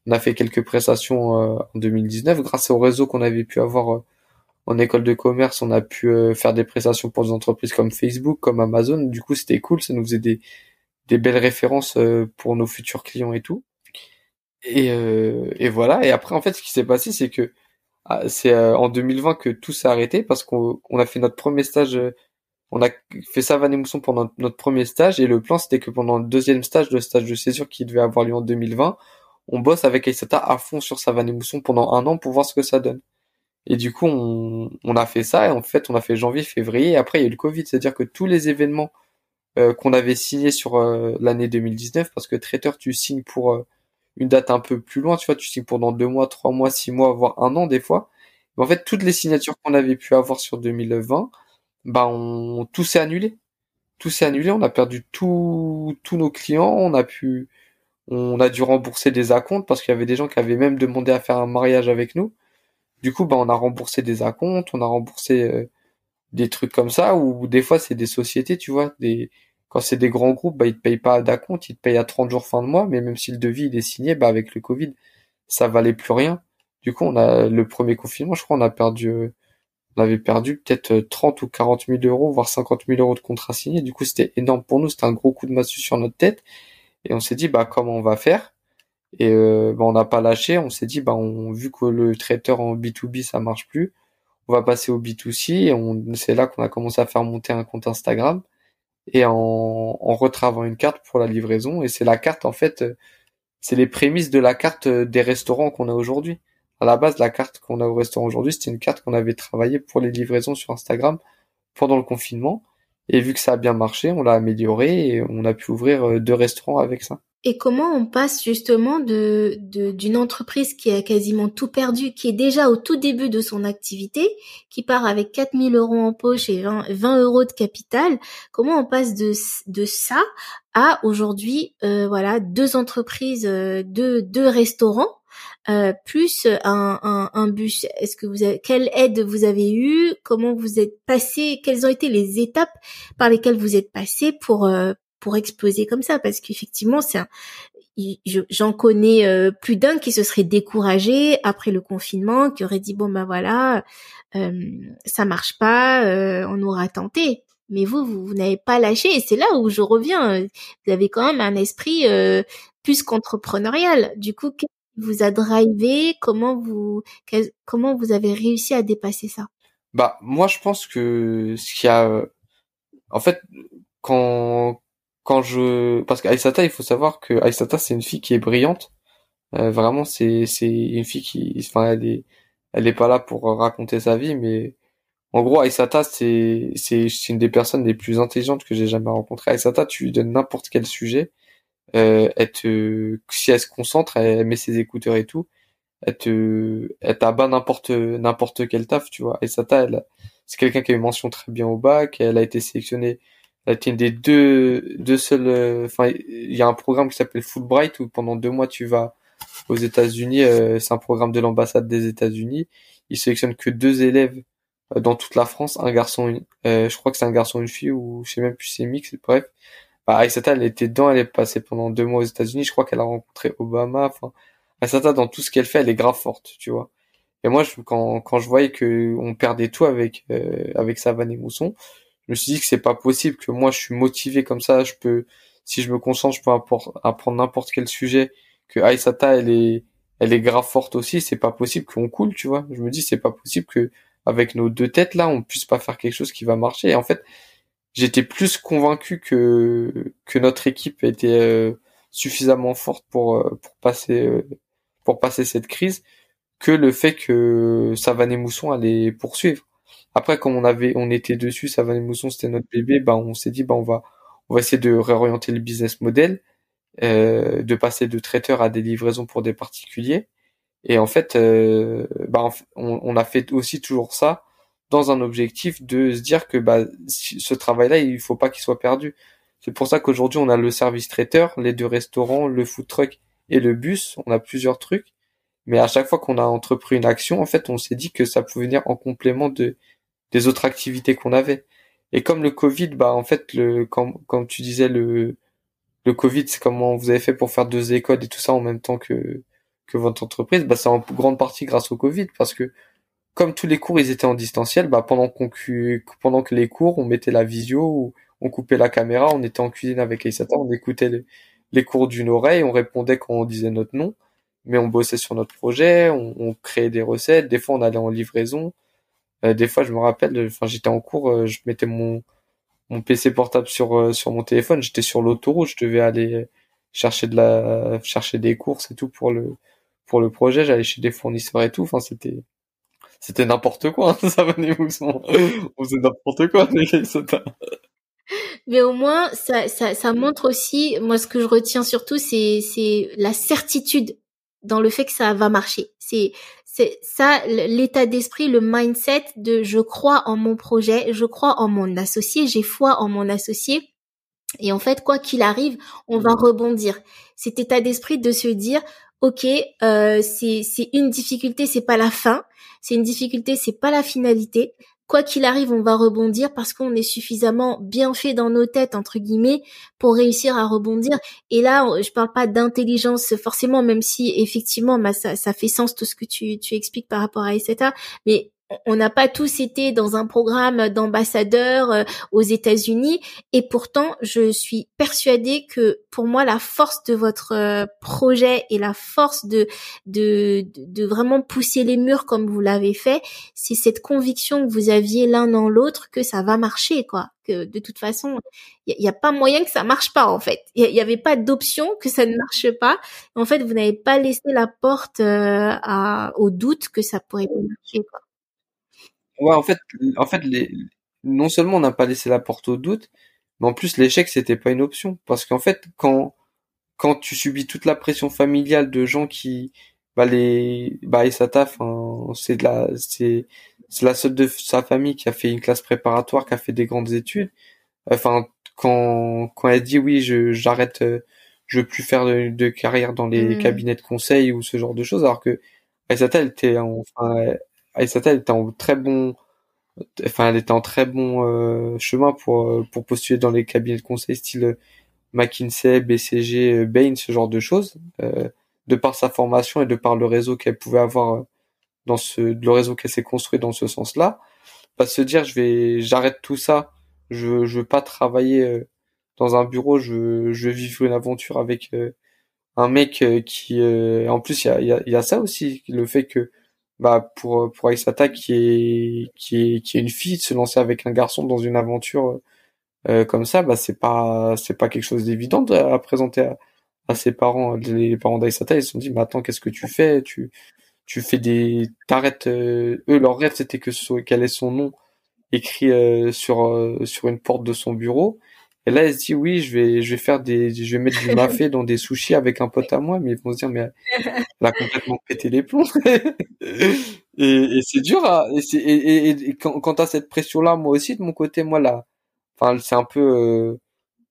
On a fait quelques prestations euh, en 2019 grâce au réseau qu'on avait pu avoir en école de commerce. On a pu faire des prestations pour des entreprises comme Facebook, comme Amazon. Du coup, c'était cool, ça nous faisait des des belles références euh, pour nos futurs clients et tout. Et, euh, et voilà. Et après, en fait, ce qui s'est passé, c'est que ah, c'est euh, en 2020 que tout s'est arrêté parce qu'on a fait notre premier stage. On a fait ça et Mousson pendant notre premier stage et le plan c'était que pendant le deuxième stage, le stage de césure qui devait avoir lieu en 2020, on bosse avec Aïsata à fond sur Savane et Mousson pendant un an pour voir ce que ça donne. Et du coup, on, on a fait ça et en fait, on a fait janvier, février. Et après, il y a eu le Covid, c'est-à-dire que tous les événements euh, qu'on avait signés sur euh, l'année 2019, parce que traiteur, tu signes pour euh, une date un peu plus loin, tu vois, tu signes pendant deux mois, trois mois, six mois, voire un an des fois. Mais en fait, toutes les signatures qu'on avait pu avoir sur 2020, bah, on, tout s'est annulé. Tout s'est annulé, on a perdu tous tous nos clients, on a pu, on a dû rembourser des acomptes parce qu'il y avait des gens qui avaient même demandé à faire un mariage avec nous. Du coup, bah, on a remboursé des acomptes, on a remboursé euh, des trucs comme ça, ou des fois c'est des sociétés, tu vois, des quand c'est des grands groupes, bah ils te payent pas d'acompte, ils te payent à 30 jours fin de mois, mais même si le devis il est signé, bah avec le Covid, ça valait plus rien. Du coup, on a le premier confinement, je crois, on a perdu, euh, on avait perdu peut-être 30 ou 40 000 euros, voire 50 000 euros de contrats signés. Du coup, c'était énorme pour nous, c'était un gros coup de massue sur notre tête. Et on s'est dit, bah comment on va faire? Et euh, bah, on n'a pas lâché. On s'est dit, bah on, vu que le traiteur en B2B ça marche plus, on va passer au B2C. Et on, c'est là qu'on a commencé à faire monter un compte Instagram et en, en retravaillant une carte pour la livraison. Et c'est la carte en fait, c'est les prémices de la carte des restaurants qu'on a aujourd'hui. À la base, la carte qu'on a au restaurant aujourd'hui, c'était une carte qu'on avait travaillée pour les livraisons sur Instagram pendant le confinement. Et vu que ça a bien marché, on l'a amélioré et on a pu ouvrir euh, deux restaurants avec ça. Et comment on passe justement de d'une entreprise qui a quasiment tout perdu, qui est déjà au tout début de son activité, qui part avec 4000 euros en poche et 20, 20 euros de capital, comment on passe de, de ça à aujourd'hui, euh, voilà, deux entreprises, euh, deux, deux restaurants euh, plus un, un, un bus. Est-ce que vous avez, quelle aide vous avez eu Comment vous êtes passé? Quelles ont été les étapes par lesquelles vous êtes passé pour euh, pour exploser comme ça? Parce qu'effectivement, c'est j'en connais euh, plus d'un qui se serait découragé après le confinement, qui aurait dit bon ben voilà, euh, ça marche pas, on aura tenté. Mais vous, vous, n'avez pas lâché et c'est là où je reviens. Vous avez quand même un esprit plus qu'entrepreneurial. Du coup, vous a drivé Comment vous comment vous avez réussi à dépasser ça? Bah moi je pense que ce qu'il y a euh, en fait quand quand je parce qu'Aïsata il faut savoir que Aïsata c'est une fille qui est brillante. Euh, vraiment c'est c'est une fille qui enfin elle est pas là pour raconter sa vie mais en gros Aïsata c'est c'est une des personnes les plus intelligentes que j'ai jamais rencontrées. Aïsata tu lui donnes n'importe quel sujet elle te, si elle se concentre, elle met ses écouteurs et tout, elle te, elle t'abat n'importe, n'importe quel taf, tu vois. Et Sata, elle, c'est quelqu'un qui a eu mention très bien au bac, elle a été sélectionnée, elle a été une des deux, deux seules, euh, enfin, il y a un programme qui s'appelle Fulbright où pendant deux mois tu vas aux États-Unis, euh, c'est un programme de l'ambassade des États-Unis. Ils sélectionnent que deux élèves euh, dans toute la France, un garçon, une, je crois que c'est un garçon, une fille ou je sais même plus c'est mix, bref. Bah, Aïsata, elle était dedans, elle est passée pendant deux mois aux États-Unis. Je crois qu'elle a rencontré Obama. Enfin, Aïsata, dans tout ce qu'elle fait, elle est grave forte, tu vois. Et moi, je, quand, quand je voyais que on perdait tout avec euh, avec Savane et Mousson, je me suis dit que c'est pas possible que moi, je suis motivé comme ça. Je peux, si je me concentre, je peux apprendre n'importe quel sujet. Que Aïsata, elle est elle est grave forte aussi. C'est pas possible qu'on coule, tu vois. Je me dis, c'est pas possible que avec nos deux têtes là, on puisse pas faire quelque chose qui va marcher. Et en fait, j'étais plus convaincu que que notre équipe était euh, suffisamment forte pour euh, pour passer euh, pour passer cette crise que le fait que Savane et Mousson allait poursuivre. Après, comme on avait, on était dessus, Savane et Mousson, c'était notre bébé, bah, on s'est dit, bah, on va, on va essayer de réorienter le business model, euh, de passer de traiteur à des livraisons pour des particuliers. Et en fait, euh, bah, on, on, a fait aussi toujours ça dans un objectif de se dire que bah, ce travail-là, il faut pas qu'il soit perdu. C'est pour ça qu'aujourd'hui, on a le service traiteur, les deux restaurants, le food truck et le bus. On a plusieurs trucs. Mais à chaque fois qu'on a entrepris une action, en fait, on s'est dit que ça pouvait venir en complément de, des autres activités qu'on avait. Et comme le Covid, bah, en fait, le, comme, comme tu disais, le, le Covid, c'est comment vous avez fait pour faire deux écoles et tout ça en même temps que, que votre entreprise, bah, c'est en grande partie grâce au Covid parce que comme tous les cours ils étaient en distanciel, bah pendant qu'on pendant que les cours, on mettait la visio on coupait la caméra, on était en cuisine avec Aïsata, on écoutait les, cours d'une oreille, on répondait quand on disait notre nom, mais on bossait sur notre projet, on, créait des recettes, des fois on allait en livraison, euh, des fois je me rappelle, enfin j'étais en cours, euh, je mettais mon mon PC portable sur euh, sur mon téléphone, j'étais sur l'autoroute, je devais aller chercher de la chercher des courses et tout pour le pour le projet, j'allais chez des fournisseurs et tout, enfin c'était c'était n'importe quoi. Hein, ça venait où On faisait n'importe quoi. Mais au moins, ça, ça, ça montre aussi, moi, ce que je retiens surtout, c'est, c'est la certitude dans le fait que ça va marcher. C'est, c'est ça, l'état d'esprit, le mindset de je crois en mon projet, je crois en mon associé, j'ai foi en mon associé. Et en fait, quoi qu'il arrive, on va rebondir. Cet état d'esprit de se dire, ok, euh, c'est une difficulté, c'est pas la fin. C'est une difficulté, c'est pas la finalité quoi qu'il arrive, on va rebondir parce qu'on est suffisamment bien fait dans nos têtes entre guillemets pour réussir à rebondir. Et là, je parle pas d'intelligence forcément, même si effectivement, bah, ça, ça fait sens tout ce que tu, tu expliques par rapport à etc. Mais on n'a pas tous été dans un programme d'ambassadeur euh, aux États-Unis et pourtant je suis persuadée que pour moi la force de votre euh, projet et la force de, de de vraiment pousser les murs comme vous l'avez fait, c'est cette conviction que vous aviez l'un dans l'autre que ça va marcher quoi, que de toute façon il n'y a, pas moyen que ça marche pas en fait. Il y avait pas d'option que ça ne marche pas. En fait, vous n'avez pas laissé la porte euh, au doute que ça pourrait marcher. Ouais, en fait, en fait, les, non seulement on n'a pas laissé la porte au doute, mais en plus l'échec c'était pas une option parce qu'en fait quand quand tu subis toute la pression familiale de gens qui bah les bah et sa c'est de la c'est c'est la seule de sa famille qui a fait une classe préparatoire qui a fait des grandes études enfin quand quand elle dit oui je j'arrête euh, je veux plus faire de, carrière dans les mmh. cabinets de conseil ou ce genre de choses alors que Aïsata elle était enfin Aïsata elle était en très bon enfin elle était en très bon euh, chemin pour euh, pour postuler dans les cabinets de conseil style euh, McKinsey, BCG, Bain, ce genre de choses, de par sa formation et de par le réseau qu'elle pouvait avoir dans ce le réseau qu'elle s'est construit dans ce sens-là, pas se dire je vais j'arrête tout ça, je je veux pas travailler dans un bureau, je je veux vivre une aventure avec un mec qui en plus il y a, y, a, y a ça aussi le fait que bah pour pour Aïsata qui est qui est qui est une fille se lancer avec un garçon dans une aventure euh, comme ça bah c'est pas c'est pas quelque chose d'évident à présenter à, ses parents. Les parents d'Aïsata ils se sont dit mais attends qu'est-ce que tu fais? Tu tu fais des t'arrêtes euh, eux leur rêve c'était que qu'elle ait son nom écrit euh, sur euh, sur une porte de son bureau et là, elle se dit oui, je vais, je vais faire des, je vais mettre du mafé dans des sushis avec un pote à moi, mais ils vont se dire mais elle a complètement pété les plombs. et, et c'est dur à, et, et, et, quand, quand t'as cette pression-là, moi aussi de mon côté, moi là, enfin c'est un peu euh,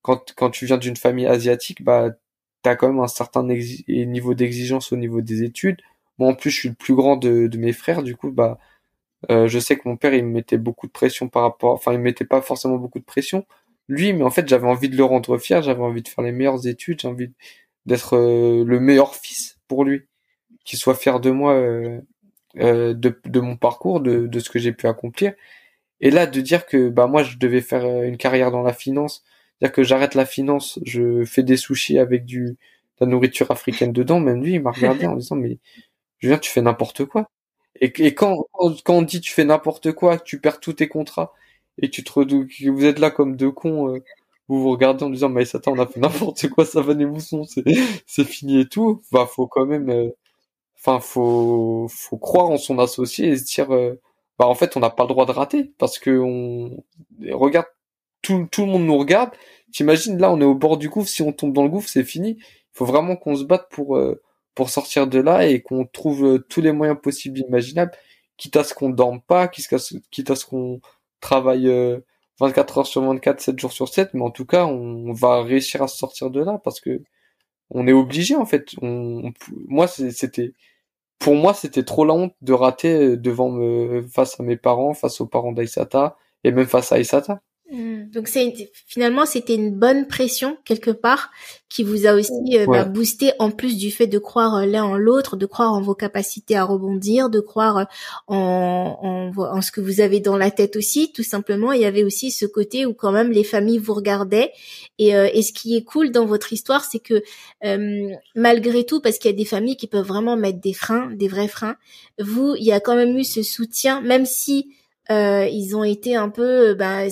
quand quand tu viens d'une famille asiatique, bah t'as quand même un certain niveau d'exigence au niveau des études. Moi en plus, je suis le plus grand de, de mes frères, du coup bah euh, je sais que mon père il me mettait beaucoup de pression par rapport, enfin il me mettait pas forcément beaucoup de pression lui, mais en fait, j'avais envie de le rendre fier, j'avais envie de faire les meilleures études, j'ai envie d'être euh, le meilleur fils pour lui, qu'il soit fier de moi, euh, euh, de, mon parcours, de, ce que j'ai pu accomplir. Et là, de dire que bah moi, je devais faire une carrière dans la finance, dire que j'arrête la finance, je fais des sushis avec du de la nourriture africaine dedans, même lui, il m'a regardé en disant mais Julien, tu fais n'importe quoi. Et, quand, quand on dit tu fais n'importe quoi, tu perds tous tes contrats, et tu te vous êtes là comme deux cons, euh, vous vous regardez en disant mais ça on a fait n'importe quoi, ça va les moussons, c'est fini et tout. Bah faut quand même, euh, enfin faut faut croire en son associé et se dire euh, bah en fait on n'a pas le droit de rater parce que on regarde tout tout le monde nous regarde. T'imagines là on est au bord du gouffre, si on tombe dans le gouffre c'est fini. Il faut vraiment qu'on se batte pour pour sortir de là et qu'on trouve tous les moyens possibles imaginables, quitte à ce qu'on dorme pas, quitte à quitte à ce qu'on travaille 24 euh, heures sur 24, 7 jours sur 7, mais en tout cas, on, va réussir à se sortir de là parce que on est obligé en fait. Moi, c'était pour moi, c'était trop la honte de rater euh, devant me face à mes parents, face aux parents d'Aïsata et même face à Aïsata. Mmh. Donc c'est finalement c'était une bonne pression quelque part qui vous a aussi euh, bah, boosté en plus du fait de croire euh, l'un en l'autre, de croire en vos capacités à rebondir, de croire euh, en, en, en, ce que vous avez dans la tête aussi. Tout simplement, il y avait aussi ce côté où quand même les familles vous regardaient. Et, et ce qui est cool dans votre histoire, c'est que malgré tout, parce qu'il y a des familles qui peuvent vraiment mettre des freins, des vrais freins, vous, il y a quand même eu ce soutien, même si euh, ils ont été un peu, bah,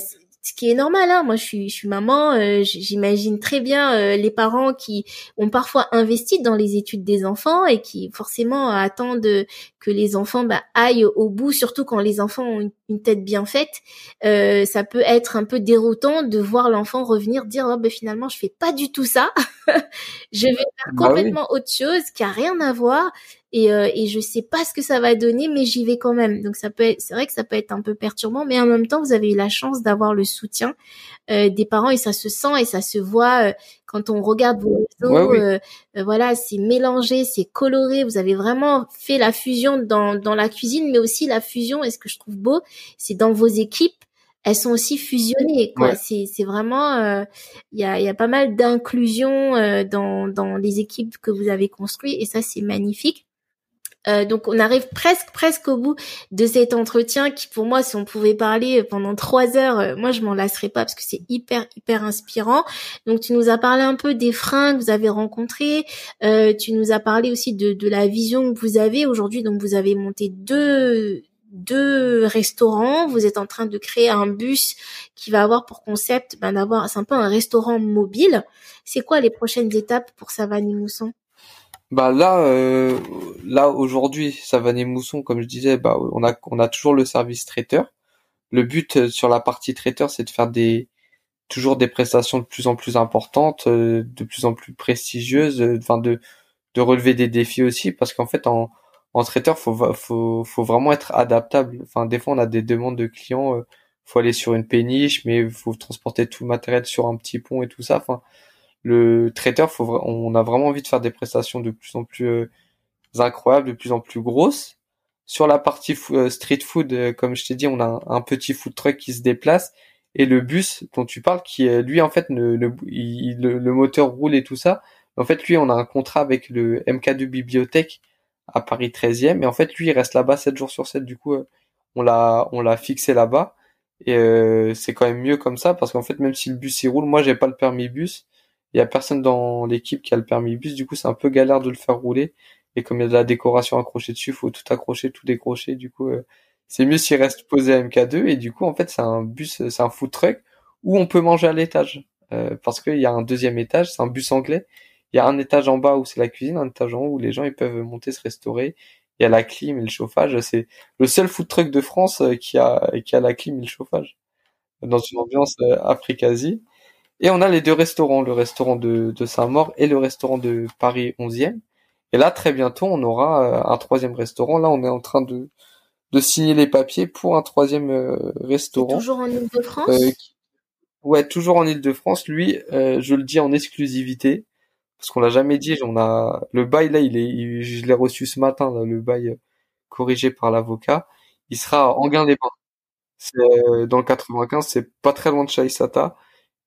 ce qui est normal. Hein. Moi, je suis, je suis maman. Euh, j'imagine très bien euh, les parents qui ont parfois investi dans les études des enfants et qui forcément attendent que les enfants bah, aillent au bout, surtout quand les enfants ont une, tête bien faite. Euh, ça peut être un peu déroutant de voir l'enfant revenir dire oh, bah, finalement je fais pas du tout ça. je vais faire bah complètement autre chose qui a rien à voir et, euh, et je sais pas ce que ça va donner, mais j'y vais quand même. Donc ça peut être, c'est vrai que ça peut être un peu perturbant, mais en même temps, vous avez eu la chance d'avoir le soutien euh, des parents et ça se sent et ça se voit euh, quand on regarde vos réseaux. Euh, voilà, c'est mélangé, c'est coloré. Vous avez vraiment fait la fusion dans dans la cuisine, mais aussi la fusion. Et ce que je trouve beau, c'est dans vos équipes elles sont aussi fusionnées quoi c'est c'est vraiment il y a il y a pas mal d'inclusion dans dans les équipes que vous avez construites et ça c'est magnifique euh, donc on arrive presque presque au bout de cet entretien qui pour moi si on pouvait parler pendant trois heures euh, moi je m'en lasserais pas parce que c'est hyper hyper inspirant. Donc tu nous as parlé un peu des freins que vous avez rencontrés. Euh, tu nous as parlé aussi de, de la vision que vous avez aujourd'hui. Donc vous avez monté deux deux restaurants. Vous êtes en train de créer un bus qui va avoir pour concept ben d'avoir c'est un peu un restaurant mobile. C'est quoi les prochaines étapes pour Savane Mousson? Bah là, euh, là aujourd'hui, Savane Mousson, comme je disais, bah on a on a toujours le service traiteur. Le but euh, sur la partie traiteur, c'est de faire des toujours des prestations de plus en plus importantes, euh, de plus en plus prestigieuses, enfin de de relever des défis aussi, parce qu'en fait en en traiteur, faut faut faut vraiment être adaptable. Enfin des fois on a des demandes de clients, faut aller sur une péniche, mais faut transporter tout le matériel sur un petit pont et tout ça. Enfin le traiteur, faut, on a vraiment envie de faire des prestations de plus en plus euh, incroyables, de plus en plus grosses. Sur la partie euh, street food, euh, comme je t'ai dit, on a un, petit food truck qui se déplace et le bus dont tu parles, qui lui en fait, ne, le, moteur roule et tout ça. En fait, lui, on a un contrat avec le MK2 Bibliothèque à Paris 13e et en fait, lui, il reste là-bas 7 jours sur 7. Du coup, on l'a on l'a fixé là-bas et c'est quand même mieux comme ça parce qu'en fait, même si le bus il roule, moi, j'ai pas le permis bus il y a personne dans l'équipe qui a le permis bus, du coup c'est un peu galère de le faire rouler. Et comme il y a de la décoration accrochée dessus, faut tout accrocher, tout décrocher. Du coup, euh, c'est mieux s'il reste posé à MK2. Et du coup, en fait, c'est un bus, c'est un food truck où on peut manger à l'étage. Euh, parce qu'il y a un deuxième étage, c'est un bus anglais. Il y a un étage en bas où c'est la cuisine, un étage en haut où les gens ils peuvent monter se restaurer. Il y a la clim et le chauffage. C'est le seul food truck de France euh, qui a qui a la clim et le chauffage dans une ambiance africasie. Et on a les deux restaurants, le restaurant de, de Saint-Maur et le restaurant de Paris 11e. Et là, très bientôt, on aura euh, un troisième restaurant. Là, on est en train de, de signer les papiers pour un troisième euh, restaurant. Toujours en Ile-de-France euh, Ouais, toujours en Ile-de-France. Lui, je le dis en exclusivité, parce qu'on l'a jamais dit. On a le bail là, il est, je l'ai reçu ce matin, là, le bail corrigé par l'avocat. Il sera en gain des C'est dans le 95, c'est pas très loin de Chaïsata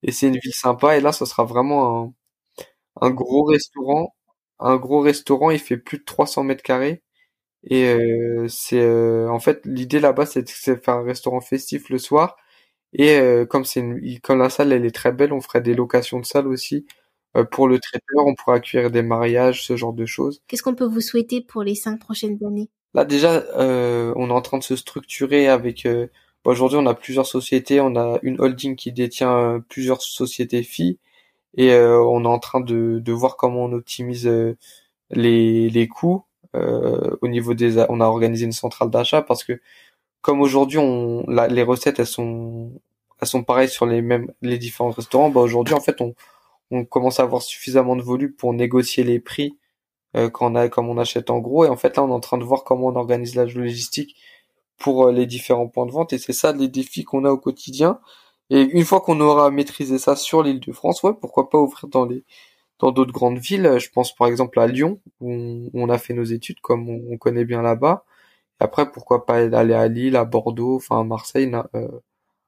et c'est une ville sympa. Et là, ce sera vraiment un, un gros restaurant. Un gros restaurant, il fait plus de 300 mètres carrés. Et euh, c'est euh, en fait l'idée là-bas, c'est de faire un restaurant festif le soir. Et euh, comme c'est comme la salle, elle est très belle, on ferait des locations de salles aussi. pour le traiteur, on pourrait accueillir des mariages, ce genre de choses. Qu'est-ce qu'on peut vous souhaiter pour les cinq prochaines années? Là déjà, on est en train de se structurer avec Aujourd'hui, on a plusieurs sociétés, on a une holding qui détient euh, plusieurs sociétés filles. Et euh, on est en train de, de voir comment on optimise euh, les, les coûts au niveau des on a organisé une centrale d'achat parce que comme aujourd'hui on les recettes elles sont elles sont pareilles sur les mêmes les différents restaurants bah aujourd'hui en fait on on commence à avoir suffisamment de volume pour négocier les prix quand on a comme on achète en gros. Et en fait là on est en train de voir comment on organise la logistique pour euh, les différents points de vente et c'est ça les défis qu'on a au quotidien. Et une fois qu'on aura maîtrisé ça sur l'île de France, ouais, pourquoi pas ouvrir dans les dans d'autres grandes villes. Je pense par exemple à Lyon où on, a fait nos études comme on, connaît bien là-bas. Après pourquoi pas aller à Lille, à Bordeaux, enfin à Marseille, euh,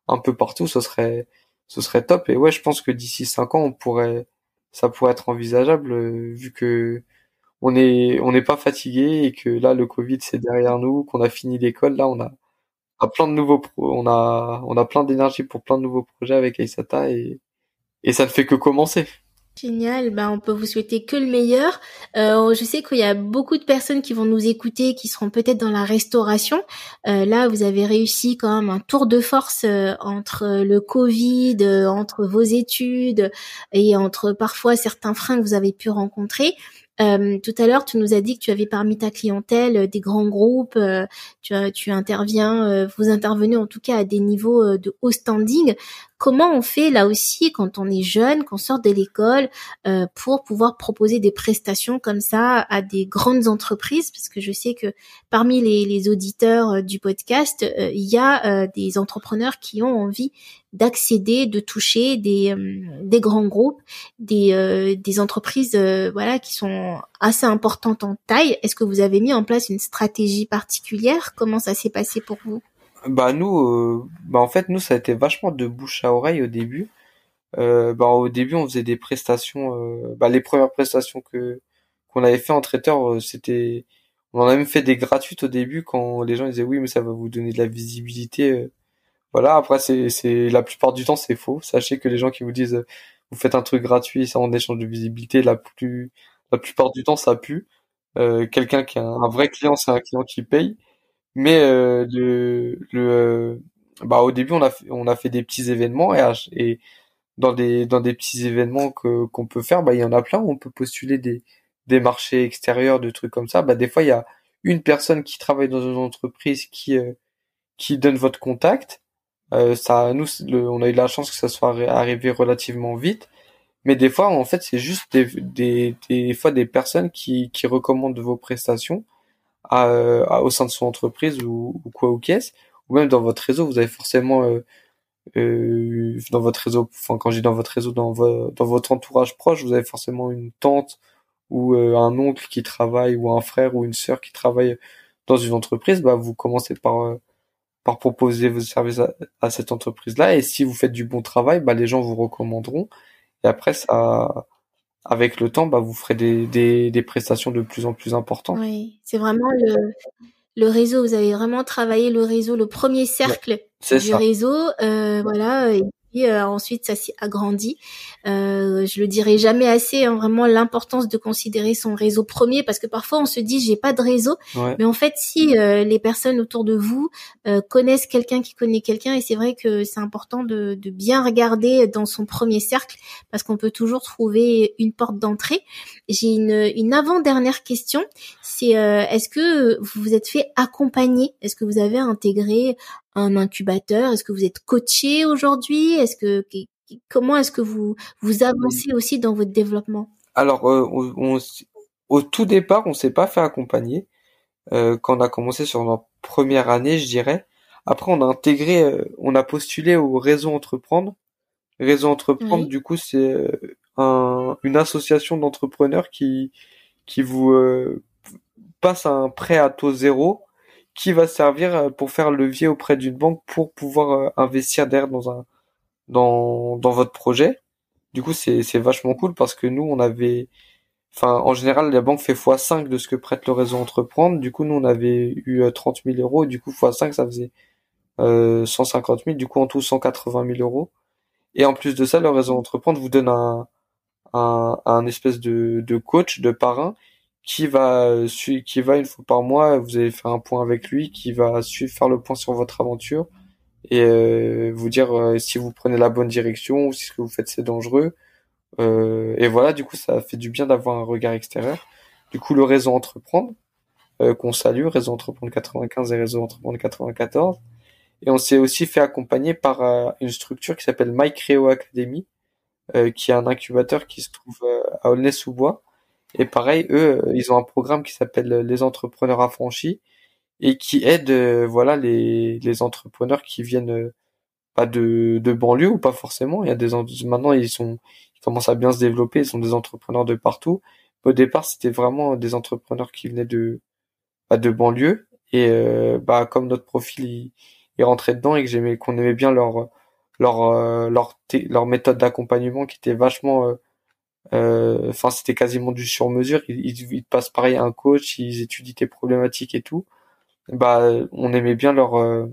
un peu partout, ce serait ce serait top. Et ouais, je pense que d'ici cinq ans, on pourrait ça pourrait être envisageable euh, vu que on est on n'est pas fatigué et que là le Covid c'est derrière nous, qu'on a fini l'école, là on a, plein de nouveaux on a on a plein d'énergie pour plein de nouveaux projets avec Aisata et et ça ne fait que commencer. Génial, ben on peut vous souhaiter que le meilleur. Euh, je sais qu'il y a beaucoup de personnes qui vont nous écouter, qui seront peut-être dans la restauration. Euh, là, vous avez réussi quand même un tour de force euh, entre le Covid, euh, entre vos études et entre parfois certains freins que vous avez pu rencontrer. Euh, tout à l'heure, tu nous as dit que tu avais parmi ta clientèle euh, des grands groupes, euh, tu, tu interviens, vous intervenez en tout cas à des niveaux de haut standing. Comment on fait là aussi quand on est jeune, qu'on sort de l'école, pour pouvoir proposer des prestations comme ça à des grandes entreprises? Parce que je sais que parmi les, auditeurs du podcast, il y a des entrepreneurs qui ont envie d'accéder, de toucher des, euh, grands groupes, des, euh, des entreprises euh, voilà qui sont assez importantes en taille. Est-ce que vous avez mis en place une stratégie particulière? Comment ça s'est passé pour vous? Bah nous, bah en fait nous ça a été vachement de bouche à oreille au début. bah au début on faisait des prestations, bah les premières prestations que qu'on avait fait en traiteur c'était on en a même fait des gratuites au début quand les gens disaient oui mais ça va vous donner de la visibilité voilà, après c'est c'est la plupart du temps c'est faux. Sachez que les gens qui vous disent euh, vous faites un truc gratuit ça en échange de visibilité, la plus la plupart du temps ça pue. Euh, quelqu'un qui a un, vrai client, c'est un client qui paye. Mais euh, le le euh, bah au début on a on a fait des petits événements et, et dans des dans des petits événements que qu'on peut faire, bah il y en a plein où on peut postuler des des marchés extérieurs, de trucs comme ça. Bah des fois il y a une personne qui travaille dans une entreprise qui qui donne votre contact euh, ça, nous, on a eu la chance que ça soit arrivé relativement vite. Mais des fois, en fait, c'est juste des, des, des fois des personnes qui, qui recommandent vos prestations à, au sein de son entreprise ou, ou quoi ou qu'est-ce, ou même dans votre réseau, vous avez forcément euh, euh, dans votre réseau, enfin quand je dans votre réseau, dans, dans votre entourage proche, vous avez forcément une tante ou euh, un oncle qui travaille ou un frère ou une sœur qui travaille dans une entreprise. Bah, vous commencez par euh, par proposer vos services à, cette entreprise-là. Et si vous faites du bon travail, bah, les gens vous recommanderont. Et après, ça, avec le temps, bah, vous ferez des, des, des prestations de plus en plus importantes. Oui, c'est vraiment le, le réseau. Vous avez vraiment travaillé le réseau, le premier cercle du réseau. Euh, voilà. Et euh, ensuite, ça s'est agrandi. Euh, je le dirai jamais assez, hein, vraiment l'importance de considérer son réseau premier, parce que parfois on se dit j'ai pas de réseau, mais en fait si euh, les personnes autour de vous euh, connaissent quelqu'un qui connaît quelqu'un, et c'est vrai que c'est important de, de, bien regarder dans son premier cercle, parce qu'on peut toujours trouver une porte d'entrée. J'ai une, une avant-dernière question, c'est est-ce que vous vous êtes fait accompagner? Est-ce que vous avez intégré un incubateur? Est-ce que vous êtes coaché aujourd'hui? Est-ce que comment est-ce que vous vous avancez aussi dans votre développement? Alors, euh, on, au tout départ, on s'est pas fait accompagner euh, quand on a commencé sur notre première année, je dirais. Après, on a intégré, euh, on a postulé au réseau entreprendre. Réseau entreprendre, du coup, c'est un, une association d'entrepreneurs qui qui vous passe un prêt à taux zéro qui va servir euh, pour faire levier auprès d'une banque pour pouvoir euh, investir derrière dans un dans dans votre projet. Du coup, c'est c'est vachement cool parce que nous on avait enfin en général la banque fait x5 de ce que prête le réseau entreprendre. Du coup, nous on avait eu 30 euh, 000 euros du coup x5 ça faisait euh, 150 000, du coup en tout 180 000 euros. Et en plus de ça, le réseau entreprendre vous donne un un, un espèce de, de coach, de parrain qui va qui va une fois par mois, vous allez faire un point avec lui, qui va suivre faire le point sur votre aventure et euh, vous dire euh, si vous prenez la bonne direction ou si ce que vous faites c'est dangereux. Euh, et voilà, du coup, ça fait du bien d'avoir un regard extérieur. Du coup, le réseau entreprendre qu'on salue, réseau entreprendre 95 et réseau entreprendre 94. Et on s'est aussi fait accompagner par une structure qui s'appelle MyCreo Academy, qui est un incubateur qui se trouve à Aulnay-sous-Bois et pareil, eux, euh, ils ont un programme qui s'appelle euh, les entrepreneurs affranchis et qui aide euh, voilà les, les entrepreneurs qui viennent pas de, de banlieue ou pas forcément. Il y a des maintenant ils sont ils commencent à bien se développer, ils sont des entrepreneurs de partout. Au départ, c'était vraiment des entrepreneurs qui venaient de pas de banlieue et bah comme notre profil il, il rentrait dedans et que j'aimais qu'on aimait bien leur leur leur leur méthode d'accompagnement qui était vachement enfin, c'était quasiment du sur-mesure. Ils, ils, passent pareil à un coach, ils étudient tes problématiques et tout. Bah, on aimait bien leur euh,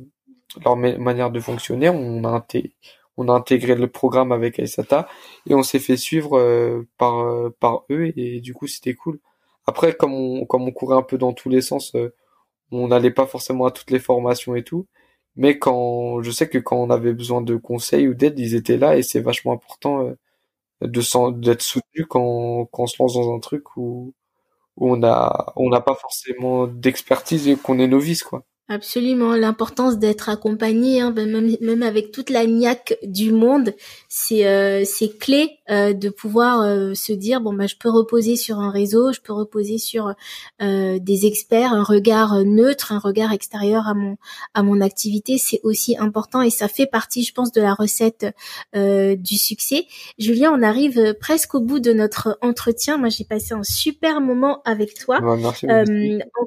leur manière de fonctionner. On a on a intégré le programme avec Aisata et on s'est fait suivre euh, par euh, par eux et du coup c'était cool. Après comme on comme on courait un peu dans tous les sens, euh, on n'allait pas forcément à toutes les formations et tout, mais quand je sais que quand on avait besoin de conseils ou d'aide, ils étaient là et c'est vachement important de d'être soutenu quand quand on se lance dans un truc où où on a on n'a pas forcément d'expertise et qu'on est novice quoi. Absolument, l'importance d'être accompagné, hein, ben, même, même avec toute la niaque du monde, c'est euh, c'est clé euh, de pouvoir euh, se dire bon bah je peux reposer sur un réseau, je peux reposer sur des experts, un regard neutre, un regard extérieur à mon à mon activité, c'est aussi important et ça fait partie, je pense, de la recette du succès. Julien, on arrive presque au bout de notre entretien. Moi, j'ai passé un super moment avec toi. merci en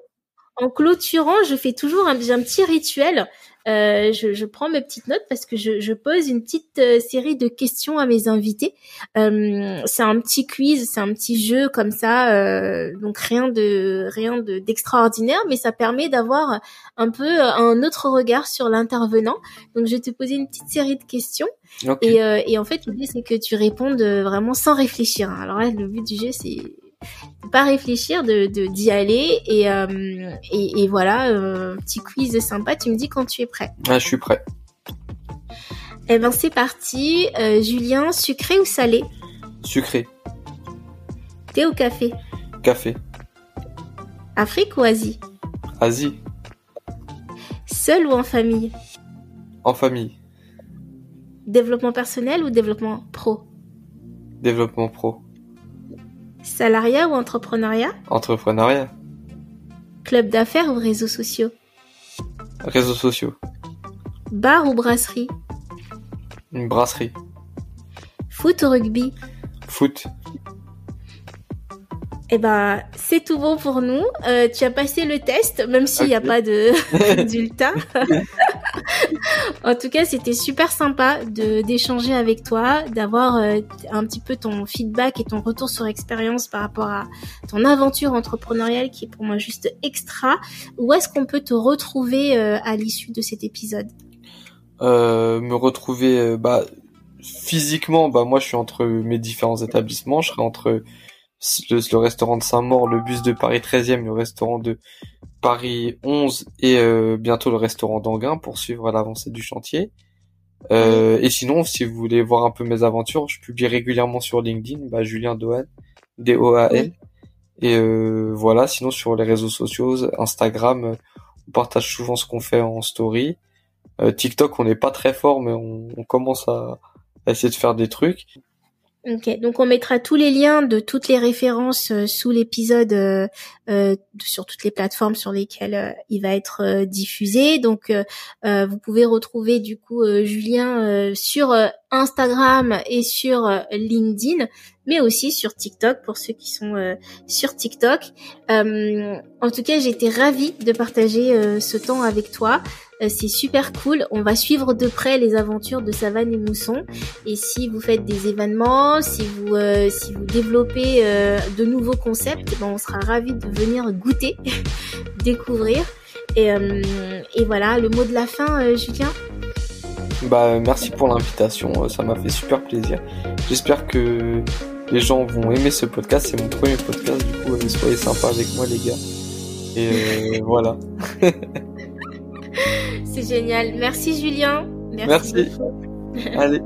clôturant, je fais toujours un, un petit rituel. Euh, je, je, prends mes petites notes parce que je, je pose une petite euh, série de questions à mes invités. Euh, c'est un petit quiz, c'est un petit jeu comme ça, euh, donc rien de rien de d'extraordinaire, mais ça permet d'avoir un peu un autre regard sur l'intervenant. Donc je vais te poser une petite série de questions et, et en fait l'idée c'est que tu répondes vraiment sans réfléchir. Alors là le but du jeu c'est pas réfléchir, de d'y aller et, euh, et, et voilà, euh, petit quiz sympa. Tu me dis quand tu es prêt. Ah, je suis prêt. Eh ben c'est parti. Euh, Julien, sucré ou salé? Sucré. Thé ou café? Café. Afrique ou Asie? Asie. Seul ou en famille? En famille. Développement personnel ou développement pro? Développement pro. Salariat ou entrepreneuriat? Entrepreneuriat. Club d'affaires ou réseaux sociaux? Réseaux sociaux. Bar ou brasserie? Une brasserie. Foot ou rugby? Foot. Eh ben, c'est tout bon pour nous. Euh, tu as passé le test, même s'il n'y a pas de résultat. en tout cas, c'était super sympa de d'échanger avec toi, d'avoir euh, un petit peu ton feedback et ton retour sur expérience par rapport à ton aventure entrepreneuriale qui est pour moi juste extra. Où est-ce qu'on peut te retrouver euh, à l'issue de cet épisode? Me retrouver, bah physiquement, bah moi je suis entre mes différents établissements. Je serai entre le, restaurant de Saint-Maur, le bus de Paris 13e, le restaurant de Paris 11 et euh, bientôt le restaurant d'Anguin pour suivre l'avancée du chantier. Euh, et sinon, si vous voulez voir un peu mes aventures, je publie régulièrement sur LinkedIn, bah, Julien Dohan, D-O-A-N. Et euh, voilà, sinon sur les réseaux sociaux, Instagram, on partage souvent ce qu'on fait en story. TikTok, on n'est pas très fort, mais on, on commence à, à essayer de faire des trucs. Ok, donc on mettra tous les liens de toutes les références euh, sous l'épisode euh, euh, sur toutes les plateformes sur lesquelles il va être diffusé. Donc vous pouvez retrouver du coup Julien sur Instagram et sur LinkedIn, mais aussi sur TikTok pour ceux qui sont sur TikTok. en tout cas, j'étais ravie de partager ce temps avec toi. Euh, c'est super cool. On va suivre de près les aventures de Savane et Mousson. Et si vous faites des événements, si vous euh, si vous développez euh, de nouveaux concepts, ben on sera ravis de venir goûter, découvrir. Et, et voilà, le mot de la fin, Julien. Bah merci pour l'invitation, ça m'a fait super plaisir. J'espère que les gens vont aimer ce podcast. C'est mon premier podcast, du coup, soyez sympas avec moi les gars. Et voilà. C'est génial. Merci Julien. Merci. Allez.